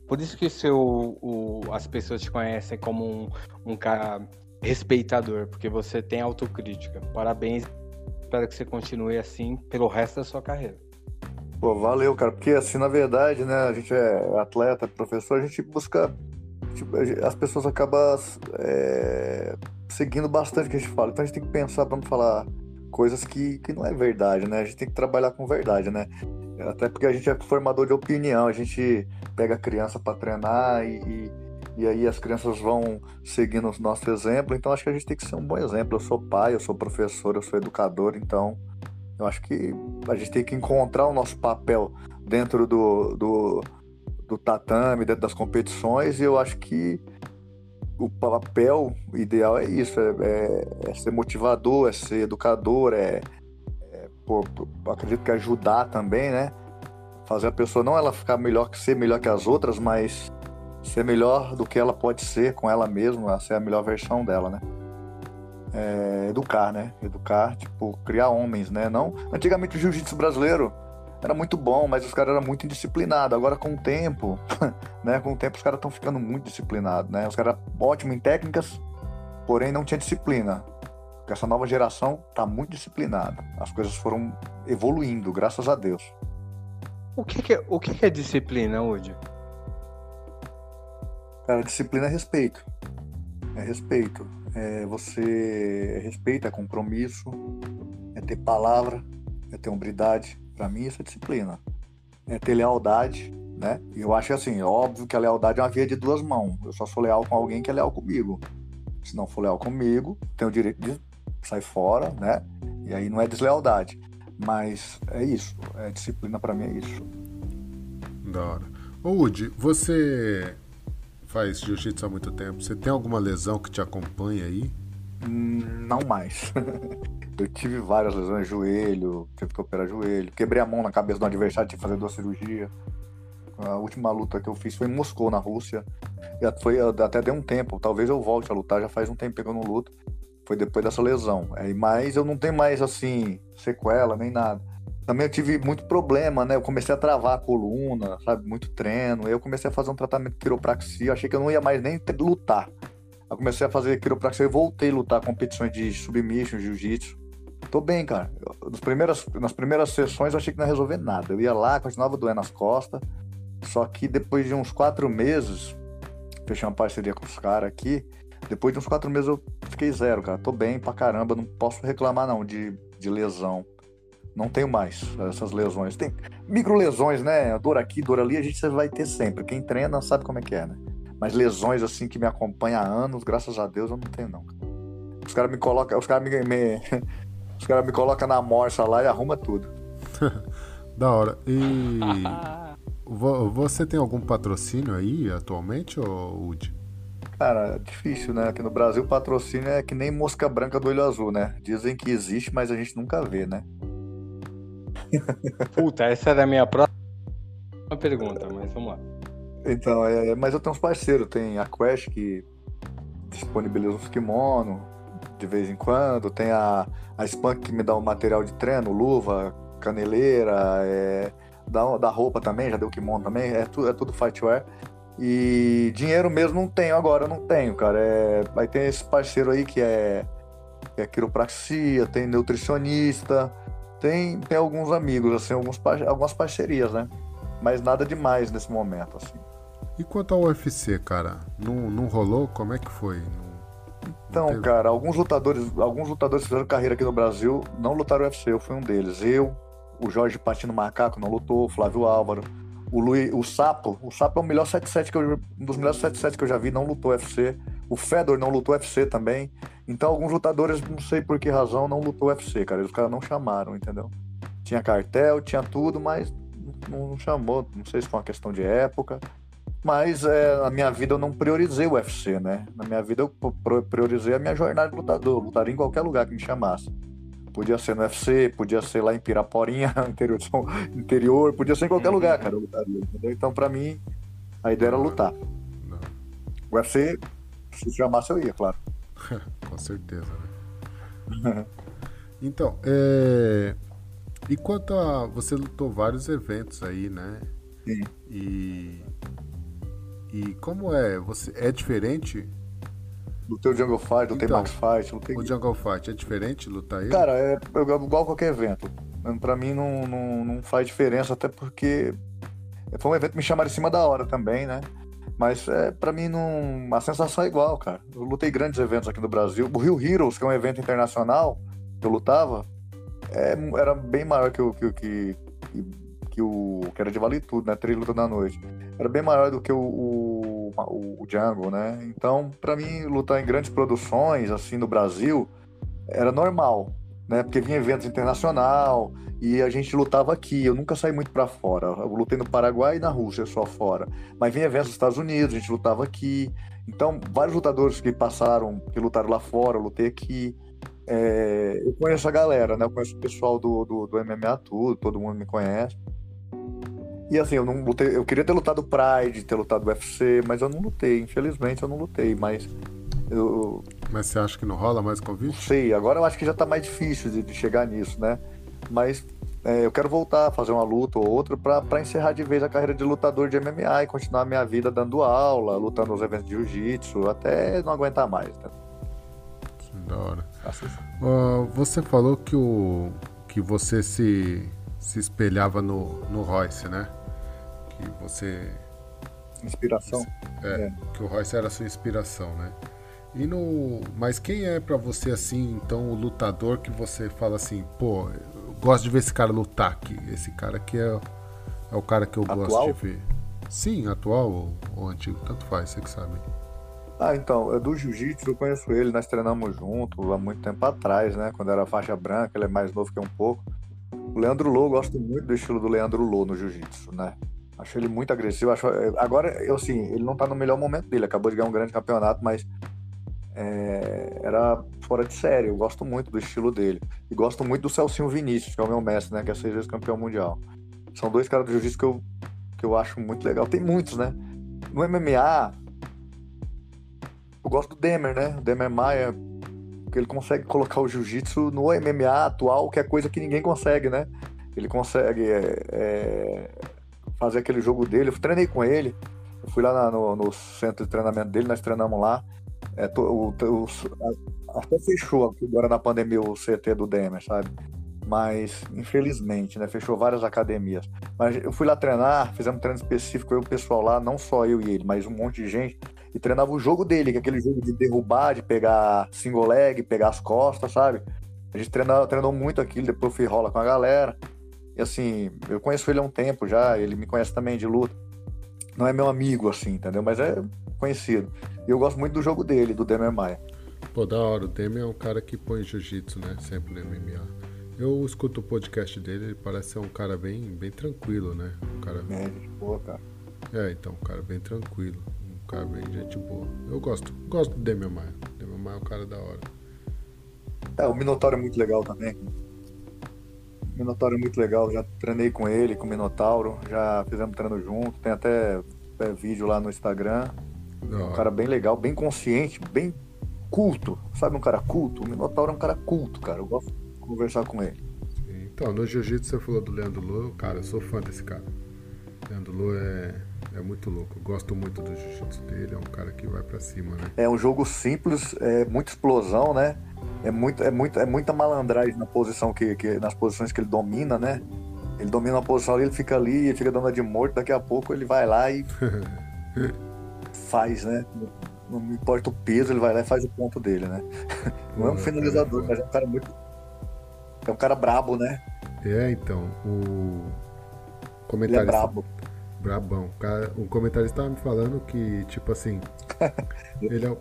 Por isso que seu, o- as pessoas te conhecem como um, um cara respeitador, porque você tem autocrítica. Parabéns. Espero que você continue assim pelo resto da sua carreira. Pô, valeu, cara. Porque assim, na verdade, né, a gente é atleta, professor, a gente busca. tipo, as pessoas acabam é, seguindo bastante o que a gente fala. Então a gente tem que pensar, vamos falar, coisas que, que não é verdade, né? A gente tem que trabalhar com verdade, né? Até porque a gente é formador de opinião, a gente pega a criança para treinar e, e, e, aí as crianças vão seguindo o nosso exemplo, então acho que a gente tem que ser um bom exemplo. Eu sou pai, eu sou professor, eu sou educador, então eu acho que a gente tem que encontrar o nosso papel dentro do, do, do tatame, dentro das competições, e eu acho que o papel ideal é isso, é, é, é ser motivador, é ser educador, é, é pô, acredito que ajudar também, né? Fazer a pessoa não ela ficar melhor que ser melhor que as outras, mas ser melhor do que ela pode ser com ela mesma, ser a melhor versão dela, né? É, educar, né? Educar, tipo, criar homens, né? Não, antigamente o jiu-jitsu brasileiro era muito bom, mas os caras eram muito indisciplinados. Agora, com o tempo, (laughs) né? Com o tempo, os caras estão ficando muito disciplinados, né? Os caras ótimos em técnicas, porém não tinha disciplina. Porque essa nova geração tá muito disciplinada. As coisas foram evoluindo, graças a Deus. O que, que é, o que, que é disciplina, Woody? Cara, disciplina é respeito. É respeito. É você é respeito, é compromisso, é ter palavra, é ter hombridade, para mim, isso é disciplina. É ter lealdade, né? Eu acho assim, óbvio que a lealdade é uma via de duas mãos. Eu só sou leal com alguém que é leal comigo. Se não for leal comigo, tenho o direito de sair fora, né? E aí não é deslealdade. Mas é isso. É disciplina para mim é isso. Da hora. Ô Woody, você faz jiu-jitsu há muito tempo. Você tem alguma lesão que te acompanha aí? Não mais. (laughs) Eu tive várias lesões, joelho, tive que operar joelho, quebrei a mão na cabeça do adversário, tive que fazer duas cirurgias. A última luta que eu fiz foi em Moscou, na Rússia. E foi até deu um tempo, talvez eu volte a lutar, já faz um tempo que eu não luto. Foi depois dessa lesão. É, mas eu não tenho mais, assim, sequela, nem nada. Também eu tive muito problema, né? Eu comecei a travar a coluna, sabe? Muito treino. Eu comecei a fazer um tratamento de quiropraxia. Achei que eu não ia mais nem lutar. Eu comecei a fazer quiropraxia e voltei a lutar competições de submission, jiu-jitsu. Tô bem, cara. nas, primeiras, nas primeiras sessões eu achei que não ia resolver nada. Eu ia lá, continuava doendo as costas. Só que depois de uns quatro meses, fechei uma parceria com os caras aqui. Depois de uns quatro meses eu fiquei zero, cara. Tô bem pra caramba, não posso reclamar não de, de lesão. Não tenho mais essas lesões. Tem micro lesões, né? Dor aqui, dor ali, a gente vai ter sempre. Quem treina sabe como é que é, né? Mas lesões assim que me acompanham há anos, graças a Deus, eu não tenho, não. Os caras me colocam, os caras me, me, (laughs) os caras me colocam na morsa lá e arruma tudo. (laughs) da hora. E (laughs) você tem algum patrocínio aí atualmente, ou Udi? Cara, difícil, né? Aqui no Brasil, patrocínio é que nem mosca branca do olho azul, né? Dizem que existe, mas a gente nunca vê, né? Puta, essa era a minha próxima pergunta, mas vamos lá. Então, é, mas eu tenho uns parceiros, tem a Quest que disponibiliza os kimono de vez em quando, tem a, a Spunk que me dá o um material de treino, luva, caneleira, é, dá, dá roupa também, já deu kimono também, é, tu, é tudo fightwear. E dinheiro mesmo não tenho agora, não tenho, cara. É, aí tem esse parceiro aí que é, que é quiropraxia, tem nutricionista, tem, tem alguns amigos, assim, alguns, algumas parcerias, né? Mas nada demais nesse momento, assim. E quanto ao UFC, cara? Não, não rolou? Como é que foi? Não, então, não cara, alguns lutadores, alguns lutadores fizeram carreira aqui no Brasil, não lutaram UFC, eu fui um deles. Eu, o Jorge Patino Macaco não lutou, o Flávio Álvaro, o Luiz, o Sapo, o Sapo é o melhor 77 que eu, um dos melhores 77 que eu já vi, não lutou UFC. O Fedor não lutou UFC também. Então alguns lutadores, não sei por que razão, não lutou UFC, cara. Os caras não chamaram, entendeu? Tinha cartel, tinha tudo, mas não chamou. Não sei se foi uma questão de época. Mas é, na minha vida eu não priorizei o UFC, né? Na minha vida eu priorizei a minha jornada de lutador. Lutaria em qualquer lugar que me chamasse. Podia ser no UFC, podia ser lá em Piraporinha, (laughs) interior, interior podia ser em qualquer lugar, cara, eu lutaria, entendeu? Então, pra mim, a ideia era lutar. Não. O UFC, se chamasse, eu ia, claro. (laughs) Com certeza, né? (laughs) então, é... e quanto a. Você lutou vários eventos aí, né? Sim. E e como é? Você é diferente? Lutei o Jungle Fight, lutei então, Max Fight. Lutei... O Jungle Fight é diferente lutar ele? Cara, é igual qualquer evento. Pra mim não, não, não faz diferença, até porque foi um evento que me chamaram em cima da hora também, né? Mas é, pra mim não. A sensação é igual, cara. Eu lutei grandes eventos aqui no Brasil. O Rio Heroes, que é um evento internacional que eu lutava, é, era bem maior que o que, que, que, que o que era de Vale Tudo, né? Três lutas na noite. Era bem maior do que o, o, o Jungle, né? Então, para mim, lutar em grandes produções, assim, no Brasil, era normal, né? Porque vinha eventos internacional e a gente lutava aqui. Eu nunca saí muito para fora. Eu lutei no Paraguai e na Rússia só fora. Mas vinha eventos nos Estados Unidos, a gente lutava aqui. Então, vários lutadores que passaram, que lutaram lá fora, eu lutei aqui. É, eu conheço a galera, né? Eu conheço o pessoal do, do, do, MMA tudo, todo mundo me conhece. E assim, eu não lutei, eu queria ter lutado Pride, ter lutado UFC, mas eu não lutei, infelizmente eu não lutei, mas eu, mas você acha que não rola mais convite? Sei, agora eu acho que já tá mais difícil de, de chegar nisso, né? Mas é, eu quero voltar a fazer uma luta ou outra para encerrar de vez a carreira de lutador de MMA e continuar a minha vida dando aula, lutando nos eventos de jiu-jitsu, até não aguentar mais. Né? Da hora. Uh, você falou que, o, que você se, se espelhava no, no Royce, né? Que você. Inspiração. É, é, que o Royce era a sua inspiração, né? E no, mas quem é para você assim, então o lutador que você fala assim, pô, eu gosto de ver esse cara lutar aqui. Esse cara aqui é, é o cara que eu atual? gosto de ver. Sim, atual ou, ou, antigo, tanto faz, você que sabe. Ah, então, é do jiu-jitsu, eu conheço ele, nós treinamos junto há muito tempo atrás, né? Quando era faixa branca, ele é mais novo que um pouco. O Leandro Lô, eu gosto muito do estilo do Leandro Lô no jiu-jitsu, né? Acho ele muito agressivo. Acho, agora, eu sim, ele não tá no melhor momento dele, acabou de ganhar um grande campeonato, mas é, era fora de série. Eu gosto muito do estilo dele. E gosto muito do Celcinho Vinícius, que é o meu mestre, né? Que é seis vezes campeão mundial. São dois caras do jiu-jitsu que eu, que eu acho muito legal. Tem muitos, né? No MMA, eu gosto do Demer, né? O Demer Maia, que ele consegue colocar o jiu-jitsu no MMA atual, que é coisa que ninguém consegue, né? Ele consegue é, é, fazer aquele jogo dele. Eu treinei com ele. Eu fui lá na, no, no centro de treinamento dele, nós treinamos lá. É, o, o, até fechou agora na pandemia o CT do Demer, sabe? Mas, infelizmente, né? Fechou várias academias. Mas eu fui lá treinar, fizemos um treino específico, eu e o pessoal lá, não só eu e ele, mas um monte de gente, e treinava o jogo dele, que é aquele jogo de derrubar, de pegar single leg, pegar as costas, sabe? A gente treinou, treinou muito aquilo, depois eu fui rola com a galera. E assim, eu conheço ele há um tempo já, ele me conhece também de luta. Não é meu amigo, assim, entendeu? Mas é conhecido. E eu gosto muito do jogo dele, do Demer Maia. Pô, da hora. O Demer é um cara que põe jiu-jitsu, né? Sempre no MMA. Eu escuto o podcast dele, ele parece ser um cara bem, bem tranquilo, né? Um cara... É, boa, cara. É, então, um cara bem tranquilo. Cara bem gente boa. Eu gosto. Gosto do Demer Maia. Demer Maia é um cara da hora. É, o Minotauro é muito legal também. O Minotauro é muito legal. Já treinei com ele, com o Minotauro. Já fizemos treino junto. Tem até é, vídeo lá no Instagram. Um cara bem legal, bem consciente, bem culto. Sabe um cara culto? O Minotauro é um cara culto, cara. Eu gosto de conversar com ele. Então, no jiu-jitsu você falou do Leandro Lô, cara, eu sou fã desse cara. Leandro Lô é, é muito louco. Gosto muito do jiu-jitsu dele, é um cara que vai para cima, né? É um jogo simples, é muita explosão, né? É, muito, é, muito, é muita malandragem na posição que, que, nas posições que ele domina, né? Ele domina uma posição ali, ele fica ali, ele fica dando de morto, daqui a pouco ele vai lá e (laughs) faz, né? Não importa o peso, ele vai lá e faz o ponto dele, né? (laughs) Não é um finalizador, mas é um cara muito. É um cara brabo, né? É, então. O comentarista. Ele é brabo. Brabão. O comentarista estava me falando que, tipo assim. (laughs) ele é o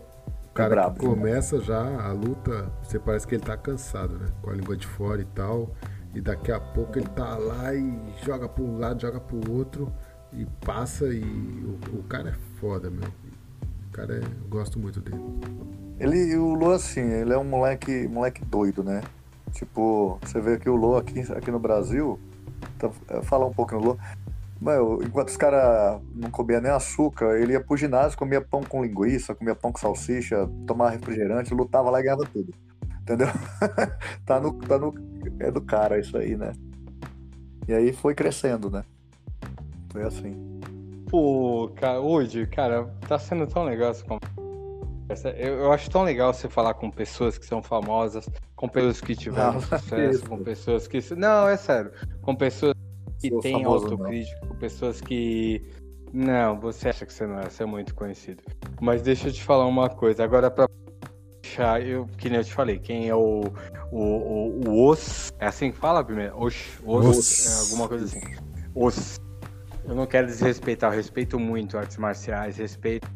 cara é brabo, que né? começa né? já a luta. Você parece que ele tá cansado, né? Com a língua de fora e tal. E daqui a pouco ele tá lá e joga para um lado, joga para o outro e passa e o, o, cara é foda, meu. O cara é, eu gosto muito dele. Ele, o Lô, assim, ele é um moleque, moleque doido, né? Tipo, você vê que o Lô aqui, aqui no Brasil, tá, é, falar um pouco no Lô, Mano, enquanto os caras não comiam nem açúcar, ele ia pro ginásio, comia pão com linguiça, comia pão com salsicha, tomava refrigerante, lutava lá e ganhava tudo. Entendeu? (laughs) tá, no, tá no. É do cara isso aí, né? E aí foi crescendo, né? Foi assim. Pô, cara, hoje, cara, tá sendo tão legal essa conversa. Eu, eu acho tão legal você falar com pessoas que são famosas, com pessoas que tiveram não, sucesso, com pessoas que. Não, é sério. Com pessoas que Sou têm autocrítica, com pessoas que. Não, você acha que você não é, você é muito conhecido. Mas deixa eu te falar uma coisa. Agora, pra deixar, eu, que nem eu te falei, quem é o, o, o, o os, é assim que fala primeiro? Os, os, os. É alguma coisa assim. Os. Eu não quero desrespeitar, eu respeito muito artes marciais, respeito.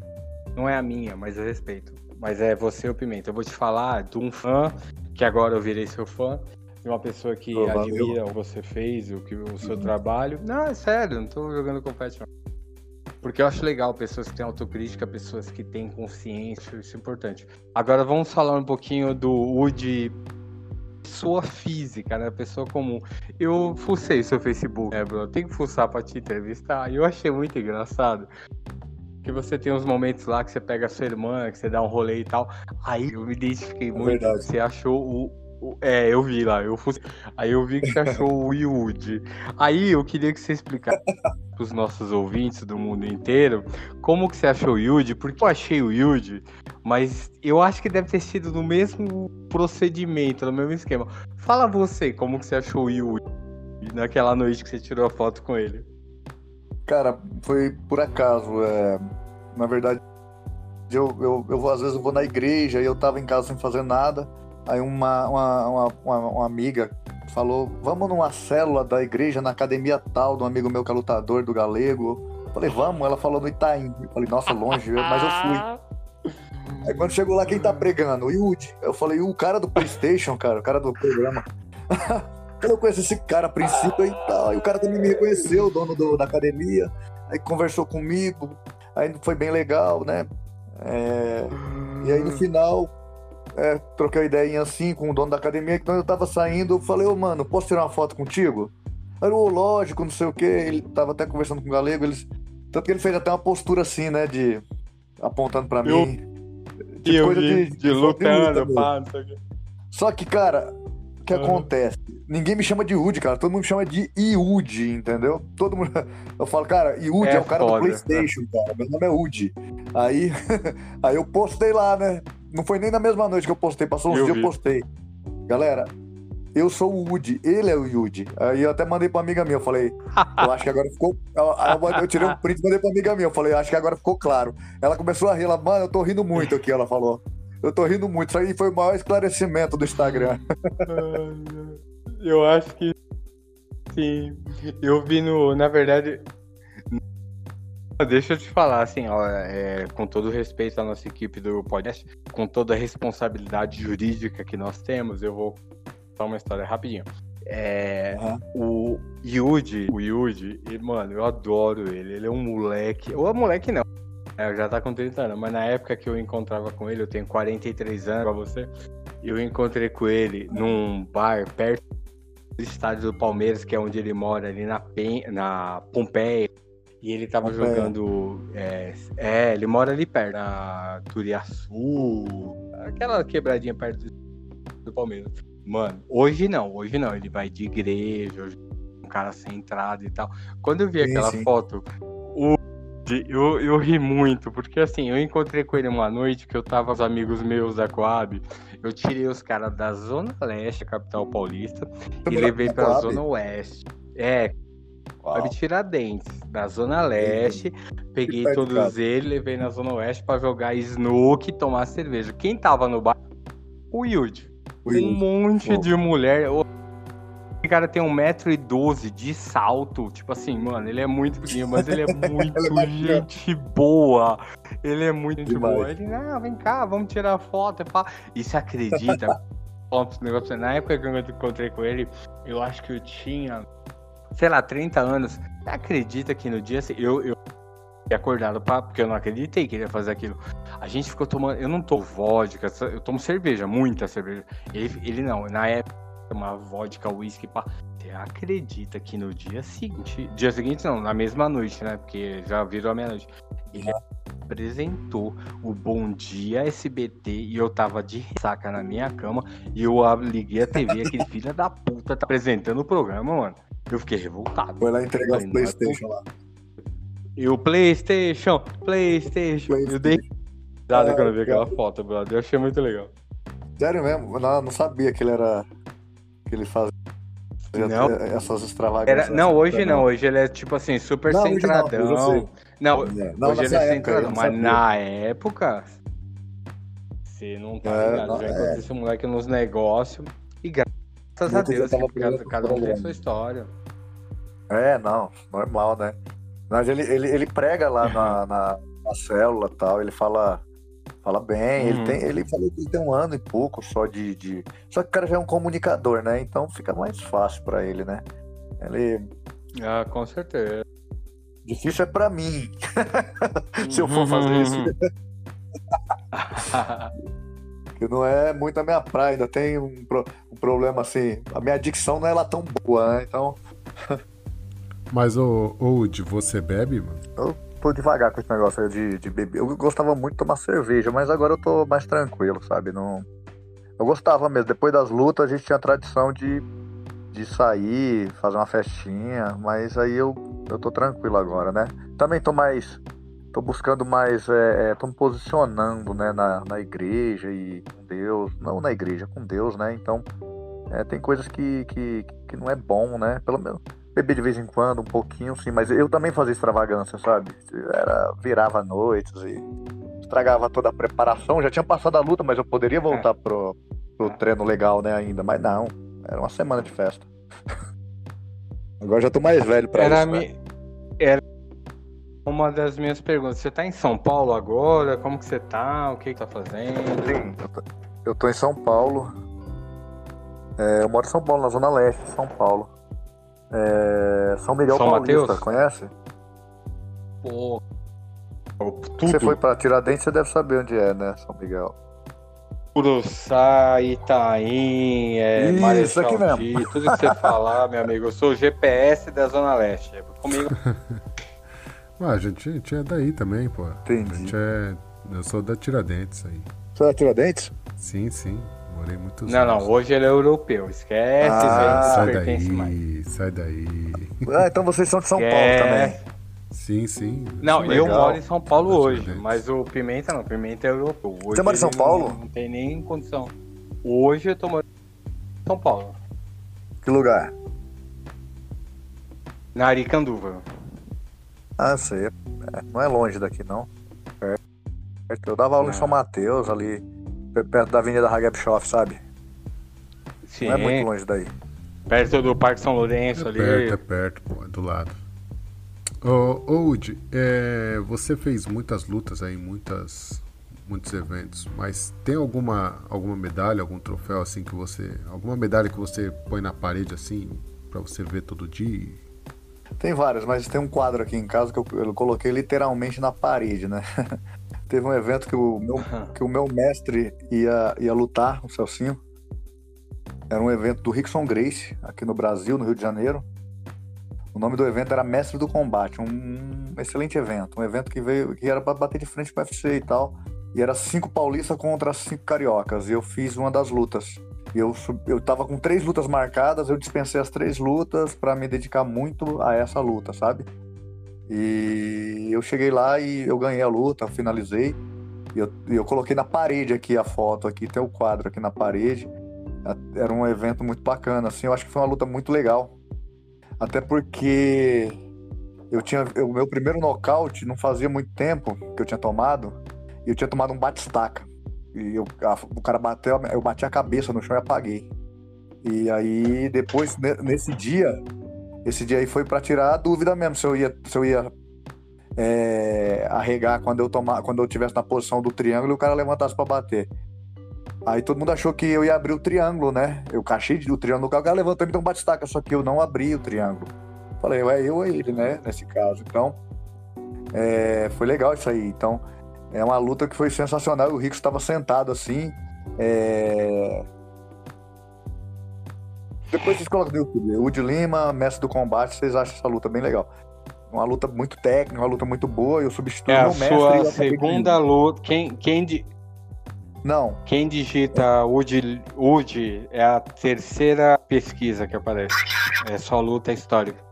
Não é a minha, mas eu respeito. Mas é você, o Pimenta. Eu vou te falar de um fã, que agora eu virei seu fã, de uma pessoa que oh, admira o que você fez, o, que, o seu uhum. trabalho. Não, é sério, não tô jogando confete, não. Porque eu acho legal pessoas que têm autocrítica, pessoas que têm consciência, isso é importante. Agora vamos falar um pouquinho do Woody pessoa física, né? Pessoa comum. Eu fucei seu Facebook, né, bro? Tem que fuçar pra te entrevistar. E eu achei muito engraçado. Que você tem uns momentos lá que você pega a sua irmã, que você dá um rolê e tal. Aí eu me identifiquei é muito. Verdade. Você achou o, é, eu vi lá, eu fui... aí eu vi que você achou o Yud. Aí eu queria que você explicasse para os nossos ouvintes do mundo inteiro como que você achou o Yud, porque eu achei o Yud, mas eu acho que deve ter sido no mesmo procedimento, no mesmo esquema. Fala você como que você achou o Yud naquela noite que você tirou a foto com ele. Cara, foi por acaso. É... Na verdade, eu, eu, eu às vezes eu vou na igreja e eu tava em casa sem fazer nada. Aí uma, uma, uma, uma, amiga falou: Vamos numa célula da igreja, na academia tal, de um amigo meu que é lutador do galego. Eu falei, vamos, ela falou no Itaim. Eu falei, nossa, longe, mas eu fui. (laughs) Aí quando chegou lá, quem tá pregando? O Yudi. Eu falei, o cara do Playstation, cara, o cara do programa. (laughs) eu conheci esse cara a princípio e tal. E o cara também me reconheceu, o dono do, da academia. Aí conversou comigo. Aí foi bem legal, né? É... E aí no final, é, troquei ideia assim com o dono da academia, então eu tava saindo, eu falei, ô oh, mano, posso tirar uma foto contigo? Aí, oh, lógico, não sei o que, ele tava até conversando com o galego, eles. Tanto que ele fez até uma postura assim, né, de. apontando pra eu... mim. Tipo, eu coisa vi, de, de, lutando, de pá, Só que, cara, o que uhum. acontece? Ninguém me chama de Woody, cara. Todo mundo me chama de Iud, entendeu? Todo mundo. (laughs) Eu falo, cara, Iud é, é, o cara foda, do PlayStation, né? cara. Meu nome é Woody. Aí, (laughs) aí eu postei lá, né? Não foi nem na mesma noite que eu postei, passou uns eu dias vi. eu postei. Galera, eu sou o Woody, ele é o Yudi. Aí eu até mandei pra amiga minha, eu falei, (laughs) eu acho que agora ficou. Eu, tirei um print e mandei pra amiga minha, eu falei, acho que agora ficou claro. Ela começou a rir, ela, mano, eu tô rindo muito aqui, ela falou. Eu tô rindo muito. Isso aí foi o maior esclarecimento do Instagram. (laughs) eu acho que sim. Eu vi no. Na verdade, Deixa eu te falar, assim, ó, é, com todo o respeito à nossa equipe do podcast, com toda a responsabilidade jurídica que nós temos, eu vou contar uma história rapidinho. É, uhum. O Yuji, o Yuji, mano, eu adoro ele. Ele é um moleque. Ou é moleque não. É, já tá com 30 anos, mas na época que eu encontrava com ele, eu tenho 43 anos pra você. Eu encontrei com ele num bar perto do estádio do Palmeiras, que é onde ele mora, ali na, Pen... na Pompeia. E ele tava jogando. É, é, ele mora ali perto, na Turiaçu, aquela quebradinha perto do Palmeiras. Mano, hoje não, hoje não. Ele vai de igreja, hoje um cara centrado e tal. Quando eu vi sim, aquela sim. foto, o, eu, eu ri muito, porque assim, eu encontrei com ele uma noite que eu tava com os amigos meus da Coab. Eu tirei os caras da Zona Leste, capital paulista, e levei pra Zona Oeste. É, Uau. Tiradentes, da Zona Leste. Peguei todos eles, levei na Zona Oeste para jogar snook e tomar cerveja. Quem tava no bar? O Yud. Um monte de mulher. O cara tem 1,12m de salto. Tipo assim, mano, ele é muito pequeno, mas ele é (laughs) muito é gente boa. Ele é muito gente boa. Ele, não, vem cá, vamos tirar foto. E você acredita? (laughs) Na época que eu encontrei com ele, eu acho que eu tinha sei lá, 30 anos. Você acredita que no dia eu, eu acordado pra, porque eu não acreditei que ele ia fazer aquilo. A gente ficou tomando. Eu não tomo vodka, eu tomo cerveja, muita cerveja. Ele, ele não, na época, uma vodka, whisky, pá. Você acredita que no dia seguinte. Dia seguinte não, na mesma noite, né? Porque já virou a meia-noite. Ele apresentou o Bom Dia SBT e eu tava de ressaca na minha cama e eu liguei a TV, aquele filho da puta tá apresentando o programa, mano. Eu fiquei revoltado. Foi lá entregar o Playstation lá. E o Playstation, Playstation. Playstation. Eu dei nada quando eu vi aquela foto, brother. Eu achei muito legal. Sério mesmo? Não, não sabia que ele era. que ele fazia não. essas extravagâncias. Era... Não, hoje não. Hoje ele é tipo assim, super não, centradão. Não, não, é. não, hoje ele é centradão. Mas na época. Você não tá é, ligado. Não, já é. esse moleque nos negócios graças a Deus, cada, cada um tem sua história. É, não, normal, né? Mas ele, ele, ele prega lá na, (laughs) na, na célula tal, ele fala fala bem, uhum. ele tem, ele falou que ele tem um ano e pouco só de, de, Só que o cara já é um comunicador, né? Então fica mais fácil para ele, né? Ele. Ah, com certeza. Difícil é para mim. (laughs) Se eu for fazer isso. (laughs) Que não é muito a minha praia, ainda tem um, um problema assim. A minha dicção não é lá tão boa, né? Então. (laughs) Mas, ô, ô de você bebe, mano? Eu tô devagar com esse negócio aí de, de beber. Eu gostava muito de tomar cerveja, mas agora eu tô mais tranquilo, sabe? Não... Eu gostava mesmo. Depois das lutas, a gente tinha a tradição de, de sair, fazer uma festinha, mas aí eu, eu tô tranquilo agora, né? Também tô mais. Tô buscando mais. É, é, tô me posicionando, né, na, na igreja e com Deus. Não na igreja, com Deus, né? Então. É, tem coisas que, que, que não é bom, né? Pelo menos beber de vez em quando, um pouquinho, sim, mas eu também fazia extravagância, sabe? Era, virava noites e estragava toda a preparação. Já tinha passado a luta, mas eu poderia voltar pro, pro treino legal, né, ainda. Mas não, era uma semana de festa. (laughs) Agora já tô mais velho pra era isso, né? Era uma das minhas perguntas. Você tá em São Paulo agora? Como que você tá? O que, que tá fazendo? Sim, eu tô, eu tô em São Paulo. É, eu moro em São Paulo, na Zona Leste de São Paulo. É, São Miguel São Paulista, Mateus? conhece? Pô. Tudo. Você foi pra Tiradentes, você deve saber onde é, né, São Miguel? Uruçá, Itaim, é, Isso, Marechal aqui mesmo. tudo que você falar, meu amigo. Eu sou o GPS da Zona Leste. É comigo. (laughs) ah, a gente, a gente é daí também, pô. Entendi. A gente é. Eu sou da Tiradentes aí. Você é da Tiradentes? Sim, sim. Morei muitos não, anos. Não, hoje ele é europeu. Esquece, ah, sai daí, mais. sai daí. Ah, então vocês são de São Paulo também. Sim, sim. Não, eu moro em São Paulo hoje, mas o Pimenta não, o Pimenta é europeu. Hoje Você mora em São Paulo? Não, não tem nem condição. Hoje eu tô morando em São Paulo. Que lugar? Na Aricanduva. Ah, sei. É, não é longe daqui, não. Eu dava aula em São Mateus, ali perto da Avenida Hagepshof, sabe? Sim. Não é muito longe daí. Perto do Parque São Lourenço é ali. Perto, é perto, pô, é do lado. Ô, Udi, é, você fez muitas lutas aí, muitas, muitos eventos, mas tem alguma, alguma medalha, algum troféu assim que você. Alguma medalha que você põe na parede assim, para você ver todo dia? Tem várias, mas tem um quadro aqui em casa que eu, eu coloquei literalmente na parede, né? (laughs) Teve um evento que o meu, que o meu mestre ia, ia lutar, o Celcinho. Era um evento do Rickson Grace, aqui no Brasil, no Rio de Janeiro. O nome do evento era Mestre do Combate, um excelente evento. Um evento que veio que era para bater de frente com o UFC e tal. E era cinco paulistas contra cinco cariocas. E eu fiz uma das lutas. Eu, eu tava com três lutas marcadas, eu dispensei as três lutas para me dedicar muito a essa luta, sabe? E eu cheguei lá e eu ganhei a luta, finalizei. E eu, eu coloquei na parede aqui a foto, aqui tem o quadro aqui na parede. Era um evento muito bacana, assim, eu acho que foi uma luta muito legal. Até porque eu tinha o meu primeiro nocaute não fazia muito tempo que eu tinha tomado, e eu tinha tomado um bate-estaca. E eu, a, o cara bateu, eu bati a cabeça no chão e apaguei. E aí depois nesse dia esse dia aí foi para tirar a dúvida mesmo se eu ia, se eu ia é, arregar quando eu tomar, quando eu tivesse na posição do triângulo e o cara levantasse para bater. Aí todo mundo achou que eu ia abrir o triângulo, né? Eu cachei o triângulo, o cara levantou e me deu um bate-estaca, só que eu não abri o triângulo. Falei, é eu ou ele, né? Nesse caso. Então, é, foi legal isso aí. Então, é uma luta que foi sensacional. O Rico estava sentado assim. É, depois vocês colocam no YouTube. Woody Lima, mestre do combate, vocês acham essa luta bem legal. Uma luta muito técnica, uma luta muito boa. Eu substituo é meu mestre. Sua segunda luta. Quem, quem. Não. Quem digita Woody, Woody é a terceira pesquisa que aparece. É só luta histórica.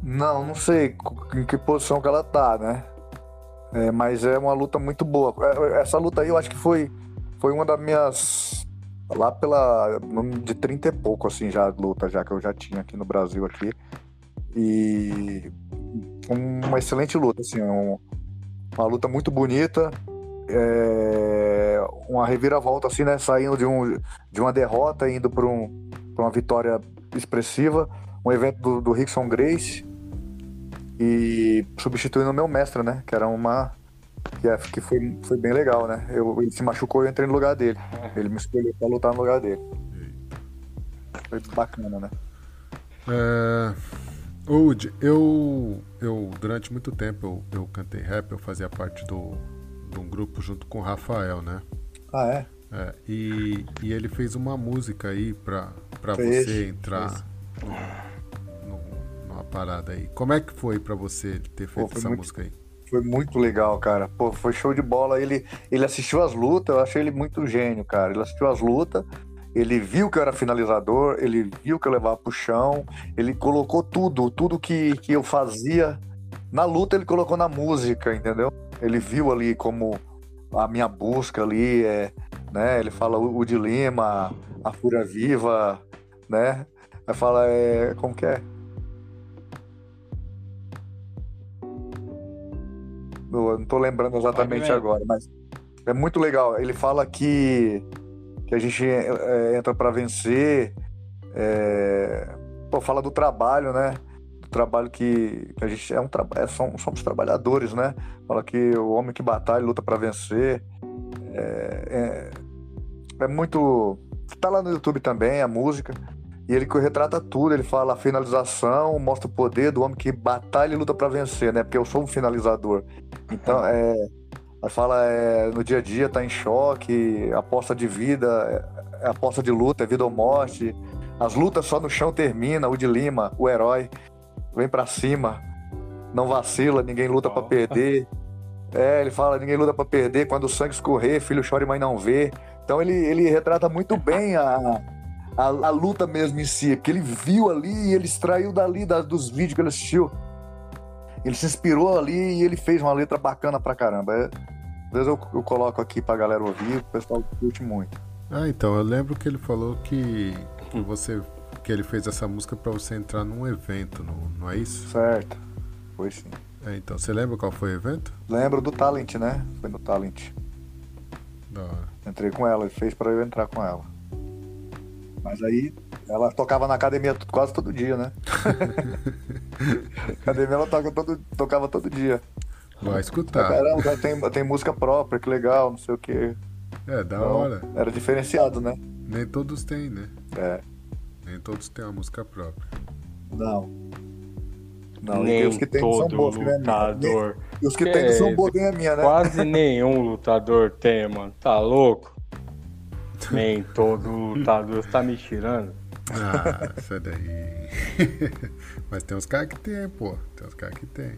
Não, não sei em que posição que ela tá, né? É, mas é uma luta muito boa. É, essa luta aí eu acho que foi, foi uma das minhas lá pela de 30 e pouco assim já luta já que eu já tinha aqui no Brasil aqui e uma excelente luta assim um, uma luta muito bonita é, uma reviravolta assim, né? Saindo de, um, de uma derrota, indo para um, uma vitória expressiva. Um evento do, do Rickson Grace e substituindo o meu mestre, né? Que era uma. Que, é, que foi, foi bem legal, né? Eu, ele se machucou e eu entrei no lugar dele. (laughs) Ele me escolheu pra lutar no lugar dele. Foi bacana, né? É... Wood, eu, eu durante muito tempo eu, eu cantei rap, eu fazia parte do, de um grupo junto com o Rafael, né? Ah, é? é e, e ele fez uma música aí pra, pra você entrar no, parada aí. Como é que foi pra você ter feito Pô, essa muito, música aí? Foi muito legal, cara. Pô, foi show de bola. Ele, ele assistiu as lutas, eu achei ele muito gênio, cara. Ele assistiu as lutas ele viu que eu era finalizador, ele viu que eu levava pro chão, ele colocou tudo, tudo que, que eu fazia na luta, ele colocou na música, entendeu? Ele viu ali como a minha busca ali, é, né? Ele fala o, de Lima, a Fúria Viva, né? Aí fala, é, como que é? Eu não tô lembrando exatamente agora, mas é muito legal. Ele fala que que a gente é, entra para vencer. É, pô, fala do trabalho, né? Do trabalho que, que a gente é um é, somos, somos, trabalhadores, né? Fala que o homem que batalha luta para vencer. É, é, é, muito. Tá lá no YouTube também a música. E ele retrata tudo, ele fala a finalização, mostra o poder do homem que batalha e luta para vencer, né? Porque eu sou um finalizador. Então, é, Aí fala é, no dia a dia tá em choque, aposta de vida, é, é aposta de luta, é vida ou morte. As lutas só no chão termina, o de Lima, o herói, vem para cima, não vacila, ninguém luta para perder. É, ele fala, ninguém luta para perder, quando o sangue escorrer, filho chora e mãe não vê. Então ele, ele retrata muito bem a, a, a, luta mesmo em si, porque ele viu ali e ele extraiu dali da, dos vídeos que ele assistiu. Ele se inspirou ali e ele fez uma letra bacana pra caramba. É, às vezes eu, eu coloco aqui pra galera ouvir, o pessoal curte muito. Ah, então, eu lembro que ele falou que, que você que ele fez essa música para você entrar num evento, não, não é isso? Certo. Foi sim. É, então, você lembra qual foi o evento? Lembro do Talent, né? Foi no Talent. Da hora. Entrei com ela, ele fez para eu entrar com ela. Mas aí ela tocava na academia quase todo dia, né? (laughs) academia ela toca todo, tocava todo dia. Vai escutar. Caramba, tem, tem música própria, que legal, não sei o quê. É, da então, hora. Era diferenciado, né? Nem todos têm, né? É. Nem todos têm uma música própria. Não. Não, Nem os que tem todo são bons, é lutador. E os que, que tem é são bons, nem a minha, né? Quase nenhum lutador tem, mano. Tá louco? Nem todo lutador tá me tirando. Ah, sai daí. (laughs) Mas tem uns caras que tem, pô. Tem uns caras que tem.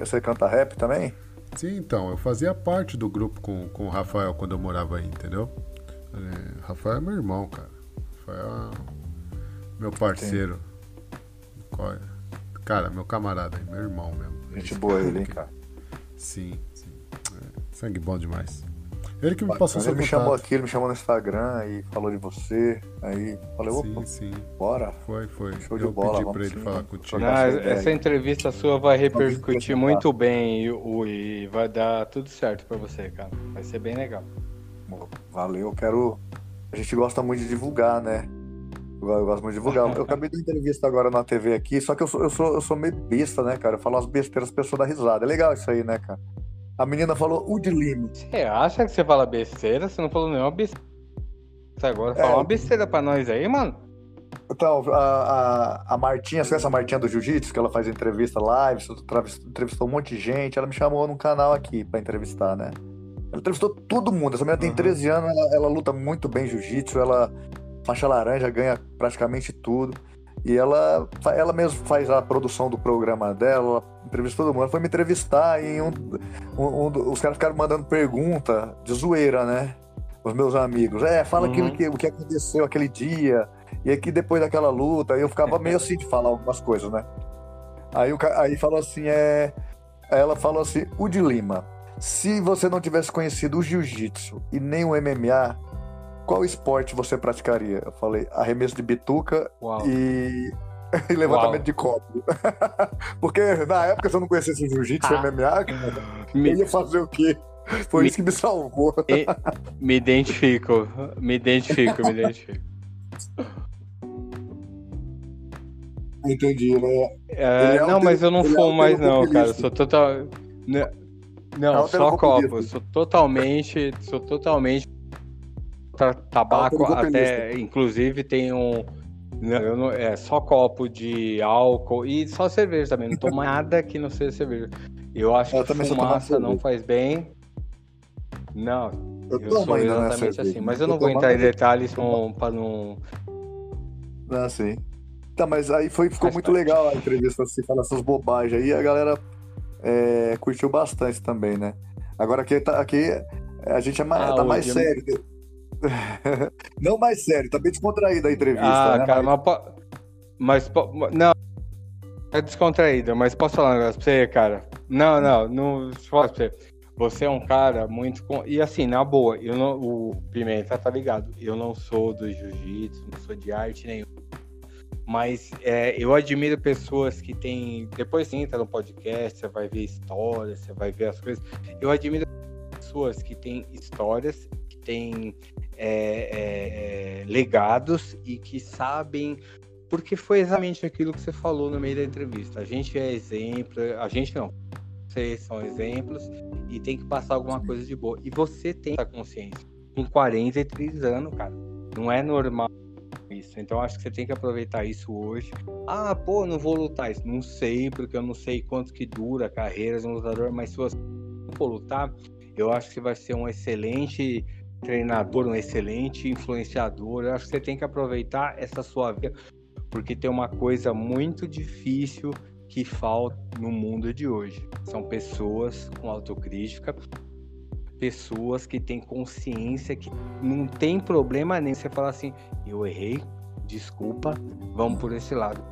Você canta rap também? Sim, então. Eu fazia parte do grupo com, com o Rafael quando eu morava aí, entendeu? É, Rafael é meu irmão, cara. Rafael é meu parceiro. Sim. Cara, meu camarada, meu irmão mesmo. Gente boa ele, hein, cara? Sim, sim. É, sangue bom demais. Ele que me passou seu Ele me chamou aqui, ele me chamou no Instagram e falou de você. Aí falei, opa, sim, sim. bora. Foi, foi. Show de Eu bola, pedi pra ele falar contigo. Não, essa entrevista sua vai repercutir muito bem e, e vai dar tudo certo pra você, cara. Vai ser bem legal. Valeu, eu quero. A gente gosta muito de divulgar, né? Eu gosto muito de divulgar. Eu acabei de entrevista agora na TV aqui, só que eu sou, eu sou, eu sou meio besta, né, cara? Eu falo as besteiras, as pessoas dão risada. É legal isso aí, né, cara? A menina falou o de Lima. Você acha que você fala besteira? Você não falou nenhuma besteira. Você agora é. fala uma besteira pra nós aí, mano. Então, a, a, a Martinha, você conhece a Martinha do Jiu-Jitsu, que ela faz entrevista live, entrevistou um monte de gente, ela me chamou num canal aqui pra entrevistar, né? Ela entrevistou todo mundo. Essa menina tem uhum. 13 anos, ela, ela luta muito bem jiu-jitsu, ela faixa laranja, ganha praticamente tudo. E ela, ela mesmo faz a produção do programa dela, entrevista todo mundo. Ela foi me entrevistar e um, um, um, os caras ficaram mandando pergunta de zoeira, né? Os meus amigos. É, fala uhum. aquilo que, o que aconteceu aquele dia. E aqui depois daquela luta, eu ficava meio assim de falar algumas coisas, né? Aí, o, aí falou assim, é. Ela falou assim, o de Lima, se você não tivesse conhecido o jiu-jitsu e nem o MMA, qual esporte você praticaria? Eu falei, arremesso de bituca e... (laughs) e levantamento Uau. de copo. (laughs) Porque na época, se eu não conhecesse jiu-jitsu ah. MMA, (laughs) eu ia fazer o quê? Foi me, isso que me salvou. Me, me identifico, me identifico, me identifico. Entendi, né? É, é não, mas eu não é fumo mais não, cara. Eu sou total. Não, só copo. Sou totalmente, sou totalmente tabaco até, inclusive tem um não, não, é só copo de álcool e só cerveja também. Não tomo (laughs) nada que não seja cerveja. Eu acho eu que fumaça não faz bem. Não, eu, eu sou né, exatamente assim. Mas eu não eu vou entrar em detalhes para não. Ah, sim. Tá, mas aí foi, ficou muito legal a entrevista, se assim, falar essas bobagens aí, a galera é, curtiu bastante também, né? Agora aqui, tá, aqui a gente é mais, ah, tá mais sério. (laughs) não mais sério, tá bem descontraído a entrevista. Ah, né? cara, mas, mas, Não. É descontraída, mas posso falar um negócio pra você, cara? Não, não, não. Pra você. Você é um cara muito. E assim, na boa, eu não, o Pimenta tá ligado. Eu não sou do jiu-jitsu, não sou de arte nenhuma. Mas é, eu admiro pessoas que têm. Depois você entra no podcast, você vai ver histórias, você vai ver as coisas. Eu admiro pessoas que têm histórias, têm é, é, legados e que sabem. Porque foi exatamente aquilo que você falou no meio da entrevista. A gente é exemplo, a gente não. Vocês são exemplos e tem que passar alguma coisa de boa. E você tem essa consciência. Com 43 anos, cara. Não é normal isso. Então acho que você tem que aproveitar isso hoje. Ah, pô, não vou lutar isso. Não sei, porque eu não sei quanto que dura a carreira de um lutador, mas se você for lutar, eu acho que vai ser um excelente treinador, um excelente influenciador. Eu acho que você tem que aproveitar essa sua vida, porque tem uma coisa muito difícil que falta no mundo de hoje. São pessoas com autocrítica, pessoas que têm consciência que não tem problema nem você falar assim, eu errei, desculpa, vamos por esse lado.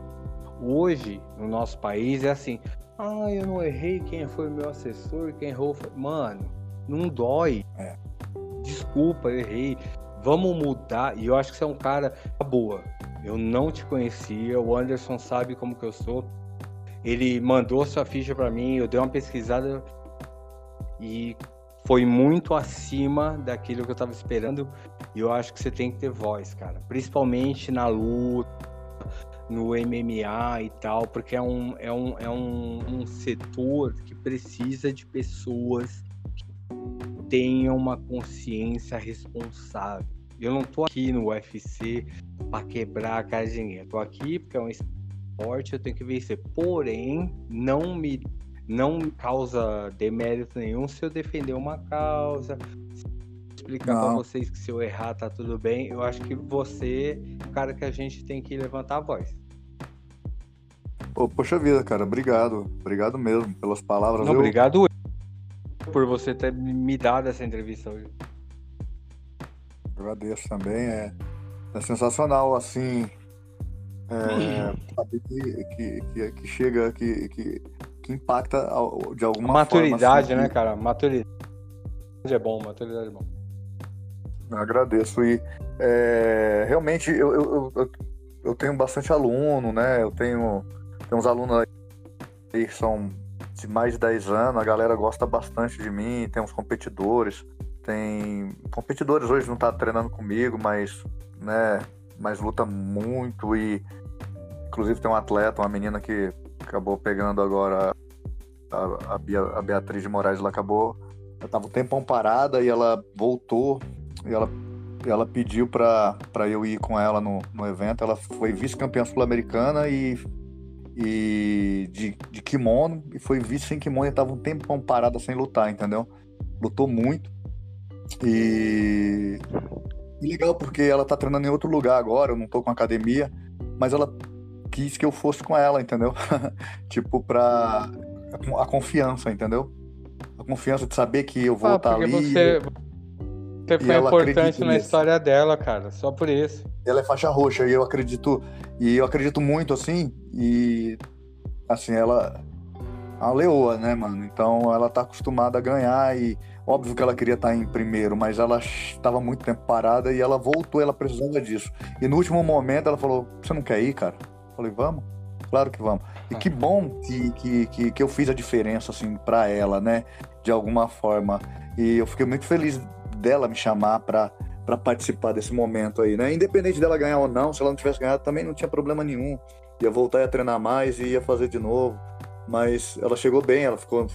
Hoje, no nosso país, é assim, ah, eu não errei, quem foi meu assessor, quem errou foi... Mano, não dói. É. Desculpa, eu errei. Vamos mudar. E eu acho que você é um cara boa. Eu não te conhecia, o Anderson sabe como que eu sou. Ele mandou sua ficha para mim, eu dei uma pesquisada e foi muito acima daquilo que eu tava esperando. E eu acho que você tem que ter voz, cara. Principalmente na luta, no MMA e tal, porque é um, é um, é um, um setor que precisa de pessoas que tenham uma consciência responsável. Eu não tô aqui no UFC para quebrar a ninguém. Eu tô aqui porque é um esporte, eu tenho que vencer. Porém, não me não causa demérito nenhum se eu defender uma causa, explicar para vocês que se eu errar tá tudo bem. Eu acho que você é o cara que a gente tem que levantar a voz. Pô, poxa vida, cara, obrigado. Obrigado mesmo pelas palavras. Não, eu... Obrigado por você ter me dado essa entrevista hoje. Agradeço também. É, é sensacional, assim. É, saber que, que, que, que, chega, que, que que impacta de alguma maturidade, forma. Maturidade, assim, né, cara? Maturidade é bom, maturidade é bom. Eu agradeço. E é, realmente eu, eu, eu, eu, tenho bastante aluno, né? Eu tenho, tenho uns alunos aí que são de mais de 10 anos, a galera gosta bastante de mim, tem uns competidores. Tem competidores hoje não tá treinando comigo, mas, né, mas luta muito e inclusive tem um atleta, uma menina que acabou pegando agora a, a, a Beatriz de Moraes, ela acabou. Ela tava um tempão parada e ela voltou e ela, ela pediu para eu ir com ela no, no evento. Ela foi vice-campeã sul-americana e, e de, de kimono e foi vice sem kimono e tava um tempão parada sem lutar, entendeu? Lutou muito. E, e legal porque ela tá treinando em outro lugar agora, eu não tô com academia, mas ela quis que eu fosse com ela, entendeu? (laughs) tipo, pra. A confiança, entendeu? A confiança de saber que eu vou ah, estar ali. Você, você foi importante na nisso. história dela, cara. Só por isso. Ela é faixa roxa e eu acredito. E eu acredito muito, assim. E. Assim, ela. A leoa, né, mano? Então ela tá acostumada a ganhar e. Óbvio que ela queria estar em primeiro, mas ela estava muito tempo parada e ela voltou, ela precisava disso. E no último momento ela falou: Você não quer ir, cara? Falei, vamos? Claro que vamos. E que bom que, que, que, que eu fiz a diferença, assim, para ela, né? de alguma forma. E eu fiquei muito feliz dela me chamar para para participar desse momento aí, né? Independente dela ganhar ou não, se ela não tivesse ganhado, também não tinha problema nenhum. Ia voltar a treinar mais e ia fazer de novo. Mas ela chegou bem, ela ficou,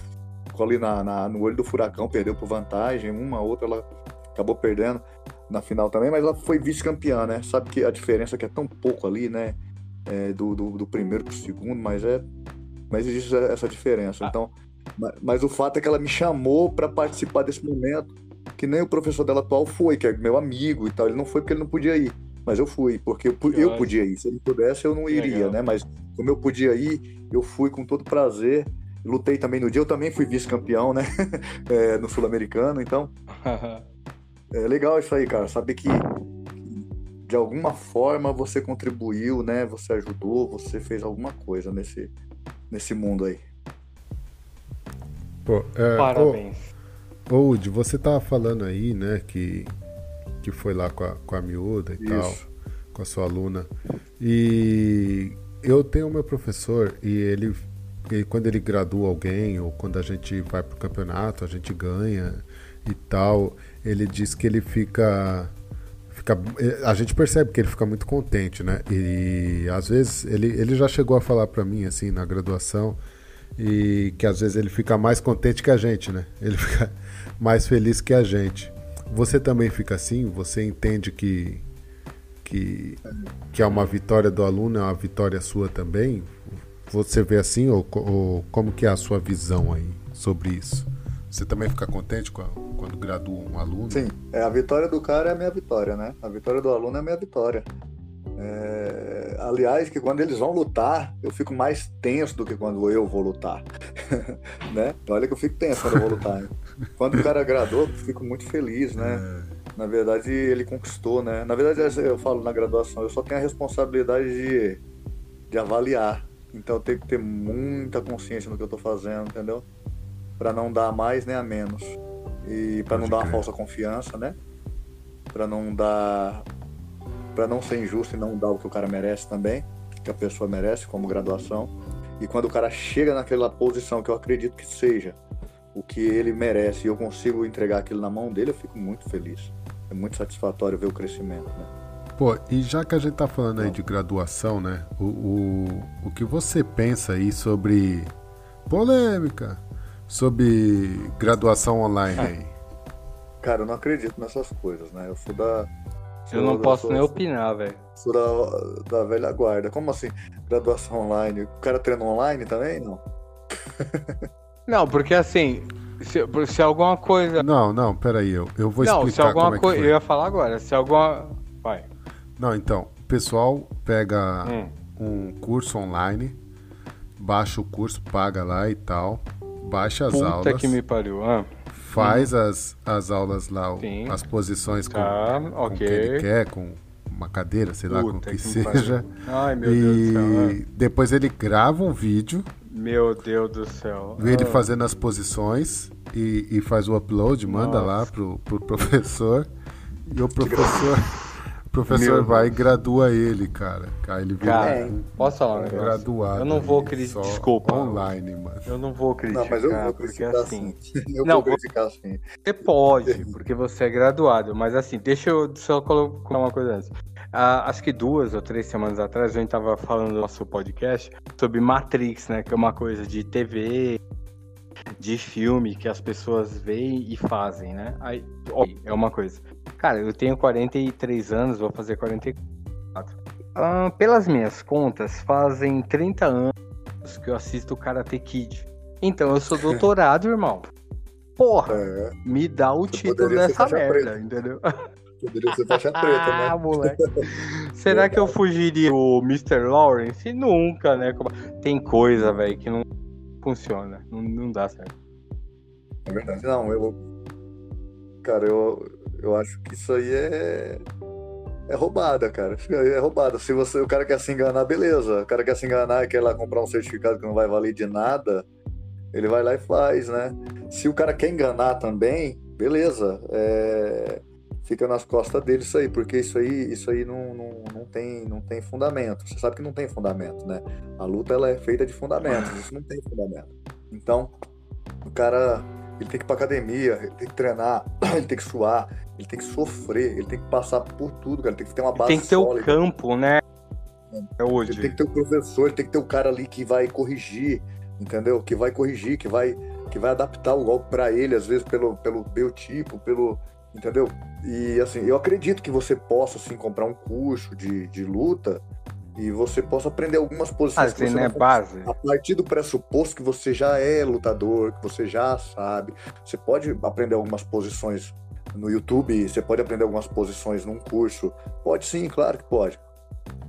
ficou ali na, na, no olho do furacão, perdeu por vantagem, uma, outra ela acabou perdendo na final também, mas ela foi vice-campeã, né? Sabe que a diferença é que é tão pouco ali, né? É, do, do, do, primeiro pro segundo, mas é. Mas existe essa diferença. Ah. Então, mas, mas, o fato é que ela me chamou para participar desse momento, que nem o professor dela atual foi, que é meu amigo e tal. Ele não foi porque ele não podia ir. Mas eu fui, porque eu, eu podia ir. Se ele pudesse, eu não iria, Legal. né? Mas como eu podia ir, eu fui com todo prazer. Lutei também no dia, eu também fui vice-campeão, né? (laughs) é, no Sul-Americano, então. (laughs) É legal isso aí, cara. Saber que de alguma forma você contribuiu, né? Você ajudou, você fez alguma coisa nesse, nesse mundo aí. Pô, é, Parabéns. Udi, você tava falando aí, né, que, que foi lá com a, com a miúda e Isso. tal, com a sua aluna. E eu tenho meu professor e ele, ele, quando ele gradua alguém ou quando a gente vai pro campeonato, a gente ganha e tal, ele diz que ele fica fica a gente percebe que ele fica muito contente, né? E às vezes ele, ele já chegou a falar para mim assim na graduação e que às vezes ele fica mais contente que a gente, né? Ele (laughs) fica mais feliz que a gente. Você também fica assim? Você entende que que, que é uma vitória do aluno, é uma vitória sua também? Você vê assim ou, ou como que é a sua visão aí sobre isso? Você também fica contente quando gradua um aluno? Sim, é, a vitória do cara é a minha vitória, né? A vitória do aluno é a minha vitória. É, aliás, que quando eles vão lutar, eu fico mais tenso do que quando eu vou lutar. (laughs) né? Olha que eu fico tenso quando eu vou lutar. Hein? Quando o cara agradou, eu fico muito feliz, né? É. Na verdade, ele conquistou, né? Na verdade, eu falo na graduação, eu só tenho a responsabilidade de, de avaliar. Então eu tenho que ter muita consciência no que eu tô fazendo, entendeu? para não dar a mais nem a menos. E para não dar uma falsa confiança, né? Para não dar para não ser injusto e não dar o que o cara merece também, que a pessoa merece como graduação. E quando o cara chega naquela posição que eu acredito que seja o que ele merece e eu consigo entregar aquilo na mão dele, eu fico muito feliz. É muito satisfatório ver o crescimento, né? Pô, e já que a gente tá falando aí de graduação, né? O, o, o que você pensa aí sobre polêmica, sobre graduação online aí? Cara, eu não acredito nessas coisas, né? Eu sou da. Eu não posso nem opinar, velho. Sou da, da velha guarda. Como assim? Graduação online? O cara treina online também? Não. (laughs) não, porque assim, se, se alguma coisa. Não, não, peraí, eu, eu vou não, explicar. Não, se alguma é coisa. Eu ia falar agora, se alguma. Vai. Não, então, o pessoal pega hum. um curso online, baixa o curso, paga lá e tal baixa as Puta aulas. que me pariu. Ah. Faz hum. as, as aulas lá, Sim. as posições com, okay. com o que ele quer, com uma cadeira, sei Puta lá, com o que, que seja. Ai, meu e Deus do céu. Ah. depois ele grava um vídeo. Meu Deus do céu. Vê ele ah. fazendo as posições e, e faz o upload, manda Nossa. lá pro, pro (laughs) professor. E o professor. (laughs) O professor Meu vai e gradua ele, cara. Aí ele vira cara, posso falar um negócio? graduado. Eu não vou criticar. Desculpa. Online, mano. Eu não vou criticar. Não, mas eu vou criticar porque assim. Eu não, vou criticar assim. (laughs) Você pode, porque você é graduado. Mas assim, deixa eu só colocar uma coisa antes. Ah, acho que duas ou três semanas atrás a gente tava falando no nosso podcast sobre Matrix, né? Que é uma coisa de TV, de filme que as pessoas veem e fazem, né? Aí, ó, é uma coisa. Cara, eu tenho 43 anos, vou fazer 44. Ah, pelas minhas contas, fazem 30 anos que eu assisto Karate Kid. Então eu sou (laughs) doutorado, irmão. Porra, é. me dá o título dessa merda, entendeu? Poderia ser faixa preta, né? (laughs) Ah, moleque. (laughs) Será que eu fugiria do Mr. Lawrence? Nunca, né? Tem coisa, velho, que não funciona. Não, não dá certo. É verdade. Não, eu. Cara, eu, eu acho que isso aí é. É roubada, cara. É roubada. Se você, o cara quer se enganar, beleza. O cara quer se enganar e quer lá comprar um certificado que não vai valer de nada, ele vai lá e faz, né? Se o cara quer enganar também, beleza. É... Fica nas costas dele isso aí, porque isso aí, isso aí não, não, não, tem, não tem fundamento. Você sabe que não tem fundamento, né? A luta ela é feita de fundamentos, isso não tem fundamento. Então, o cara ele tem que ir pra academia, ele tem que treinar, (clears throat) ele tem que suar, ele tem que sofrer, ele tem que passar por tudo, cara. Ele tem que ter uma base Tem que ter sólida. o campo, né? É hoje. Ele tem que ter o professor, ele tem que ter o cara ali que vai corrigir, entendeu? Que vai corrigir, que vai, que vai adaptar o golpe para ele, às vezes pelo, pelo biotipo, pelo. Entendeu? E assim, eu acredito que você possa assim, comprar um curso de, de luta e você possa aprender algumas posições que Assim, você né? Base. a partir do pressuposto que você já é lutador, que você já sabe. Você pode aprender algumas posições no YouTube, você pode aprender algumas posições num curso. Pode sim, claro que pode.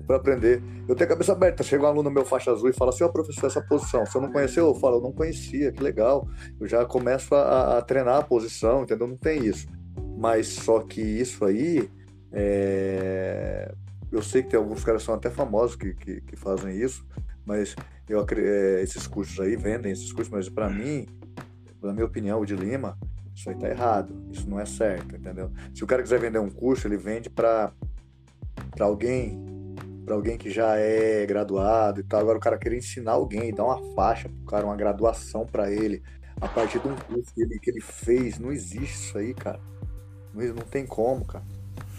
Para aprender. Eu tenho a cabeça aberta. Chega um aluno meu faixa azul e fala assim: Ó, professor, essa posição. Eu não conheceu, eu falo: Eu não conhecia, que legal. Eu já começo a, a treinar a posição, entendeu? Não tem isso. Mas só que isso aí. é, Eu sei que tem alguns caras que são até famosos que, que, que fazem isso, mas eu, é, esses cursos aí vendem esses cursos, mas para mim, na minha opinião, o de Lima, isso aí tá errado. Isso não é certo, entendeu? Se o cara quiser vender um curso, ele vende para para alguém, para alguém que já é graduado e tal. Agora o cara querer ensinar alguém, dar uma faixa pro cara, uma graduação para ele, a partir de um curso que ele, que ele fez, não existe isso aí, cara. Não, não tem como, cara.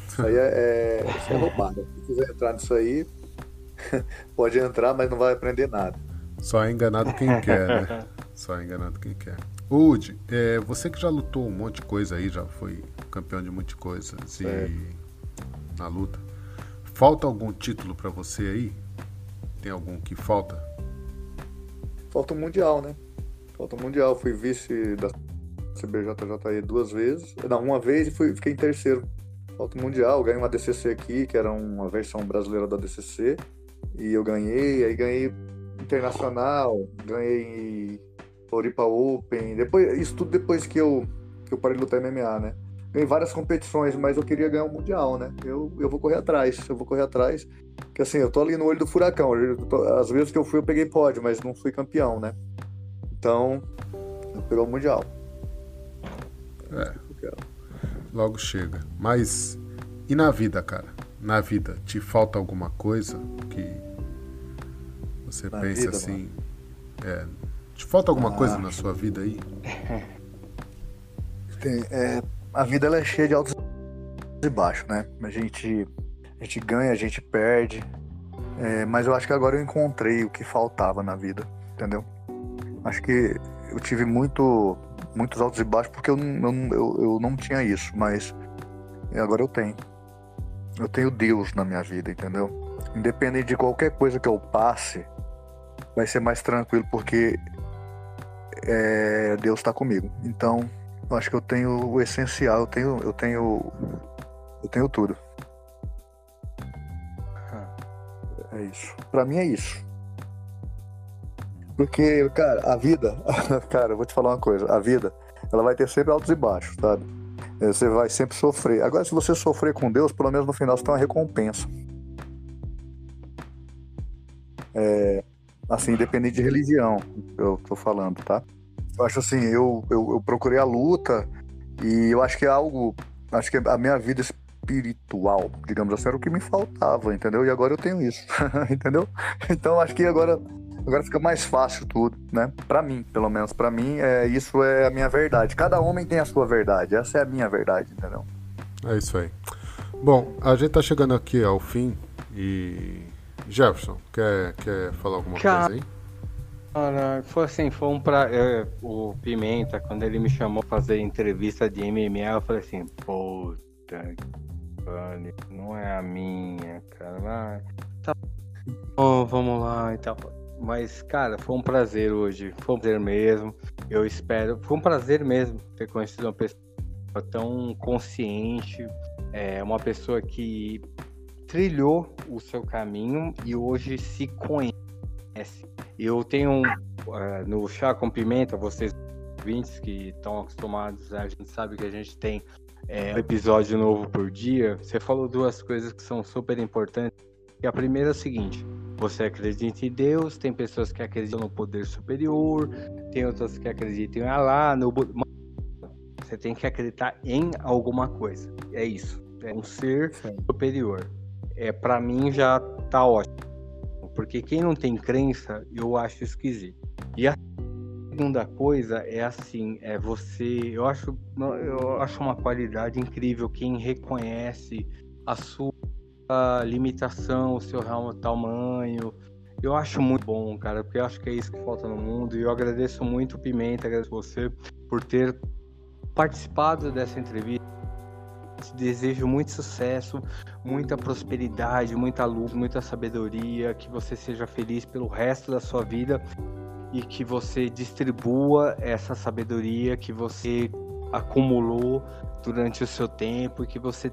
Isso aí é, é, isso é roubada. Se quiser entrar nisso aí, (laughs) pode entrar, mas não vai aprender nada. Só é enganado quem quer, né? (laughs) Só é enganado quem quer. Udi, é, você que já lutou um monte de coisa aí, já foi campeão de um monte de coisas e Certo. na luta. Falta algum título pra você aí? Tem algum que falta? Falta o Mundial, né? Falta o Mundial. Fui vice da CBJJE duas vezes. Não, uma vez e fui, fiquei em terceiro. Falta o Mundial. Ganhei uma DCC aqui, que era uma versão brasileira da DCC. E eu ganhei. Aí ganhei Internacional. Ganhei Floripa Open. Depois, isso tudo depois que eu, que eu parei de lutar MMA, né? Ganhei várias competições, mas eu queria ganhar o Mundial, né? Eu, eu vou correr atrás. Eu vou correr atrás. Porque assim, eu tô ali no olho do furacão. Às vezes que eu fui, eu peguei pódio, mas não fui campeão, né? Então, eu peguei o Mundial. É, logo chega. Mas e na vida, cara? Na vida, te falta alguma coisa que você Na pensa vida, assim? É, te falta alguma Ah. coisa na sua vida aí? (laughs) Tem, é, a vida ela é cheia de altos e baixos, né? A gente, a gente ganha, a gente perde. É, mas eu acho que agora eu encontrei o que faltava na vida, entendeu? Acho que eu tive muito, muitos altos e baixos porque eu, não- eu, não- eu, eu não tinha isso, mas agora eu tenho. Eu tenho Deus na minha vida, entendeu? Independente de qualquer coisa que eu passe, vai ser mais tranquilo porque é, Deus está comigo. Então, eu acho que eu tenho o essencial, eu tenho, eu tenho, eu tenho tudo. É isso. Pra mim é isso. Porque, cara, a vida, (laughs) cara, eu vou te falar uma coisa, a vida, ela vai ter sempre altos e baixos, sabe? É, Você vai sempre sofrer. Agora, se você sofrer com Deus, pelo menos no final você tem uma recompensa. É, assim, independente de religião, eu tô falando, tá? Eu acho assim, eu, eu, eu procurei a luta e eu acho que é algo. Acho que a minha vida espiritual, digamos assim, era o que me faltava, entendeu? E agora eu tenho isso, (laughs) entendeu? Então acho que agora, agora fica mais fácil tudo, né? Pra mim, pelo menos. Pra mim, é, isso é a minha verdade. Cada homem tem a sua verdade. Essa é a minha verdade, entendeu? É isso aí. Bom, a gente tá chegando aqui ao fim e. Jefferson, quer, quer falar alguma Cara, coisa aí? Cara, foi assim, foi um pra. é, o Pimenta, quando ele me chamou pra fazer entrevista de MMA, eu falei assim, puta que pariu, não é a minha, cara. Vai. Tá bom, vamos lá e tal. Mas, cara, foi um prazer hoje. Foi um prazer mesmo. Eu espero. Foi um prazer mesmo ter conhecido uma pessoa tão consciente. É, uma pessoa que trilhou o seu caminho e hoje se conhece. Eu tenho eh, no Chá com Pimenta, vocês ouvintes que estão acostumados, a gente sabe que a gente tem eh, um episódio novo por dia. Você falou duas coisas que são super importantes. E a primeira é o seguinte: você acredita em Deus, tem pessoas que acreditam no poder superior, tem outras que acreditam em Allah, no Você tem que acreditar em alguma coisa. É isso. É um ser superior. É, para mim já tá ótimo. Porque quem não tem crença, eu acho esquisito. E a segunda coisa é assim, é você, eu acho, eu acho uma qualidade incrível quem reconhece a sua limitação, o seu real tamanho. Eu acho muito bom, cara, porque eu acho que é isso que falta no mundo. E eu agradeço muito Pimenta, agradeço você por ter participado dessa entrevista. Te desejo muito sucesso, muita prosperidade, muita luz, muita sabedoria, que você seja feliz pelo resto da sua vida e que você distribua essa sabedoria que você acumulou durante o seu tempo e que você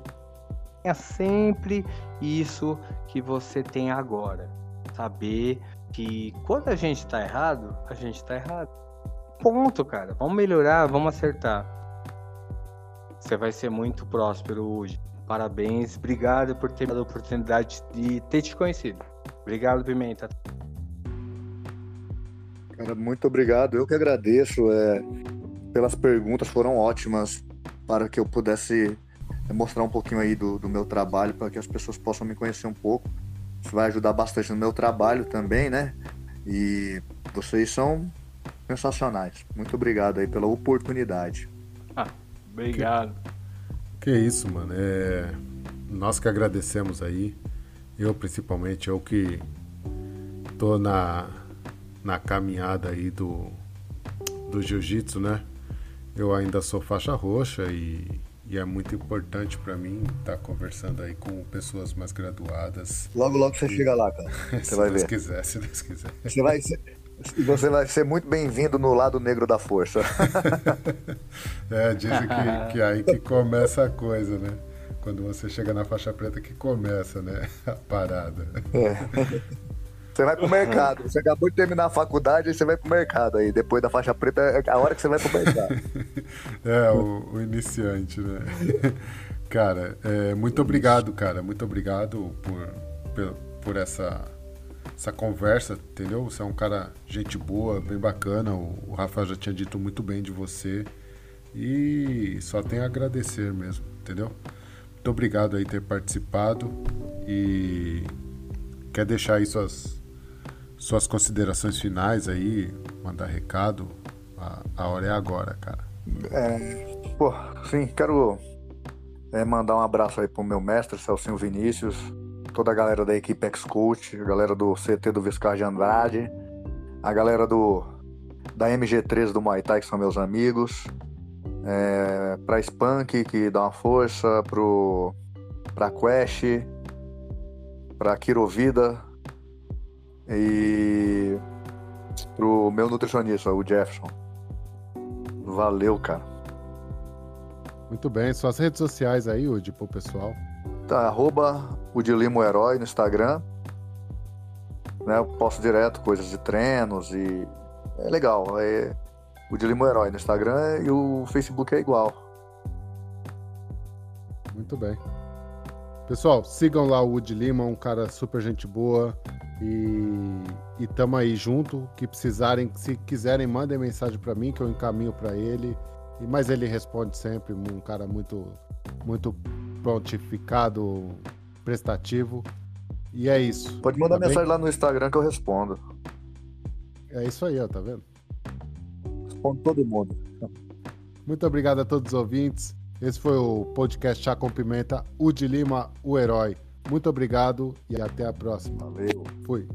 tenha sempre isso que você tem agora. Saber que quando a gente tá errado, a gente tá errado. Ponto, cara. Vamos melhorar, vamos acertar. Você vai ser muito próspero hoje. Parabéns, obrigado por ter dado a oportunidade de ter te conhecido. Obrigado, Pimenta. Cara, muito obrigado. Eu que agradeço é, pelas perguntas, foram ótimas para que eu pudesse é, mostrar um pouquinho aí do, do meu trabalho, para que as pessoas possam me conhecer um pouco. Isso vai ajudar bastante no meu trabalho também, né? E vocês são sensacionais. Muito obrigado aí pela oportunidade. Ah, obrigado. Que, que isso, mano. É... Nós que agradecemos aí. Eu principalmente, eu que tô na na caminhada aí do, do jiu-jitsu, né? Eu ainda sou faixa roxa e, e é muito importante para mim estar tá conversando aí com pessoas mais graduadas. Logo, logo você e... chega lá, cara. (laughs) Você vai Deus ver. quiser, se Deus quiser. Você vai ser, você vai ser muito bem-vindo no lado negro da força. (laughs) é, dizem que, que aí que começa a coisa, né? Quando você chega na faixa preta que começa, né? A parada. É. (laughs) Você vai pro mercado. Você acabou de terminar a faculdade, e você vai pro mercado aí. Depois da faixa preta é a hora que você vai pro mercado. (laughs) é, o, o iniciante, né? (laughs) Cara, é, muito obrigado, cara. Muito obrigado por, por, por, essa, essa conversa, entendeu? Você é um cara gente boa, bem bacana. O, o Rafa já tinha dito muito bem de você. E só tenho a agradecer mesmo, entendeu? Muito obrigado aí ter participado. E quer deixar aí suas suas considerações finais aí, mandar recado. A, a hora é agora, cara. É, pô, sim, quero é, mandar um abraço aí pro meu mestre, Celcinho Vinícius, toda a galera da equipe X-Coach, a galera do CT do Viscar de Andrade, a galera do da MG3 do Muay Thai, que são meus amigos, é, pra Spunk, que dá uma força, pro, pra Quest, pra Kirovida, e pro meu nutricionista, o Jefferson. Valeu, cara. Muito bem. Suas redes sociais aí, Udi, pro pessoal. Tá, arroba Udilimo Herói no Instagram. Né, eu posto direto coisas de treinos e é legal. É Udilimo Herói no Instagram e o Facebook é igual. Muito bem. Pessoal, sigam lá o Woody Lima, um cara super gente boa. E, e tamo aí junto. Que precisarem, se quiserem, mandem mensagem para mim que eu encaminho para ele. Mas ele responde sempre, um cara muito, muito prontificado, prestativo. E é isso. Pode mandar tá mensagem bem? lá no Instagram que eu respondo. É isso aí, ó, tá vendo? Respondo todo mundo. Muito obrigado a todos os ouvintes. Esse foi o podcast Chá com Pimenta, o de Lima, o herói. Muito obrigado e até a próxima. Valeu. Fui.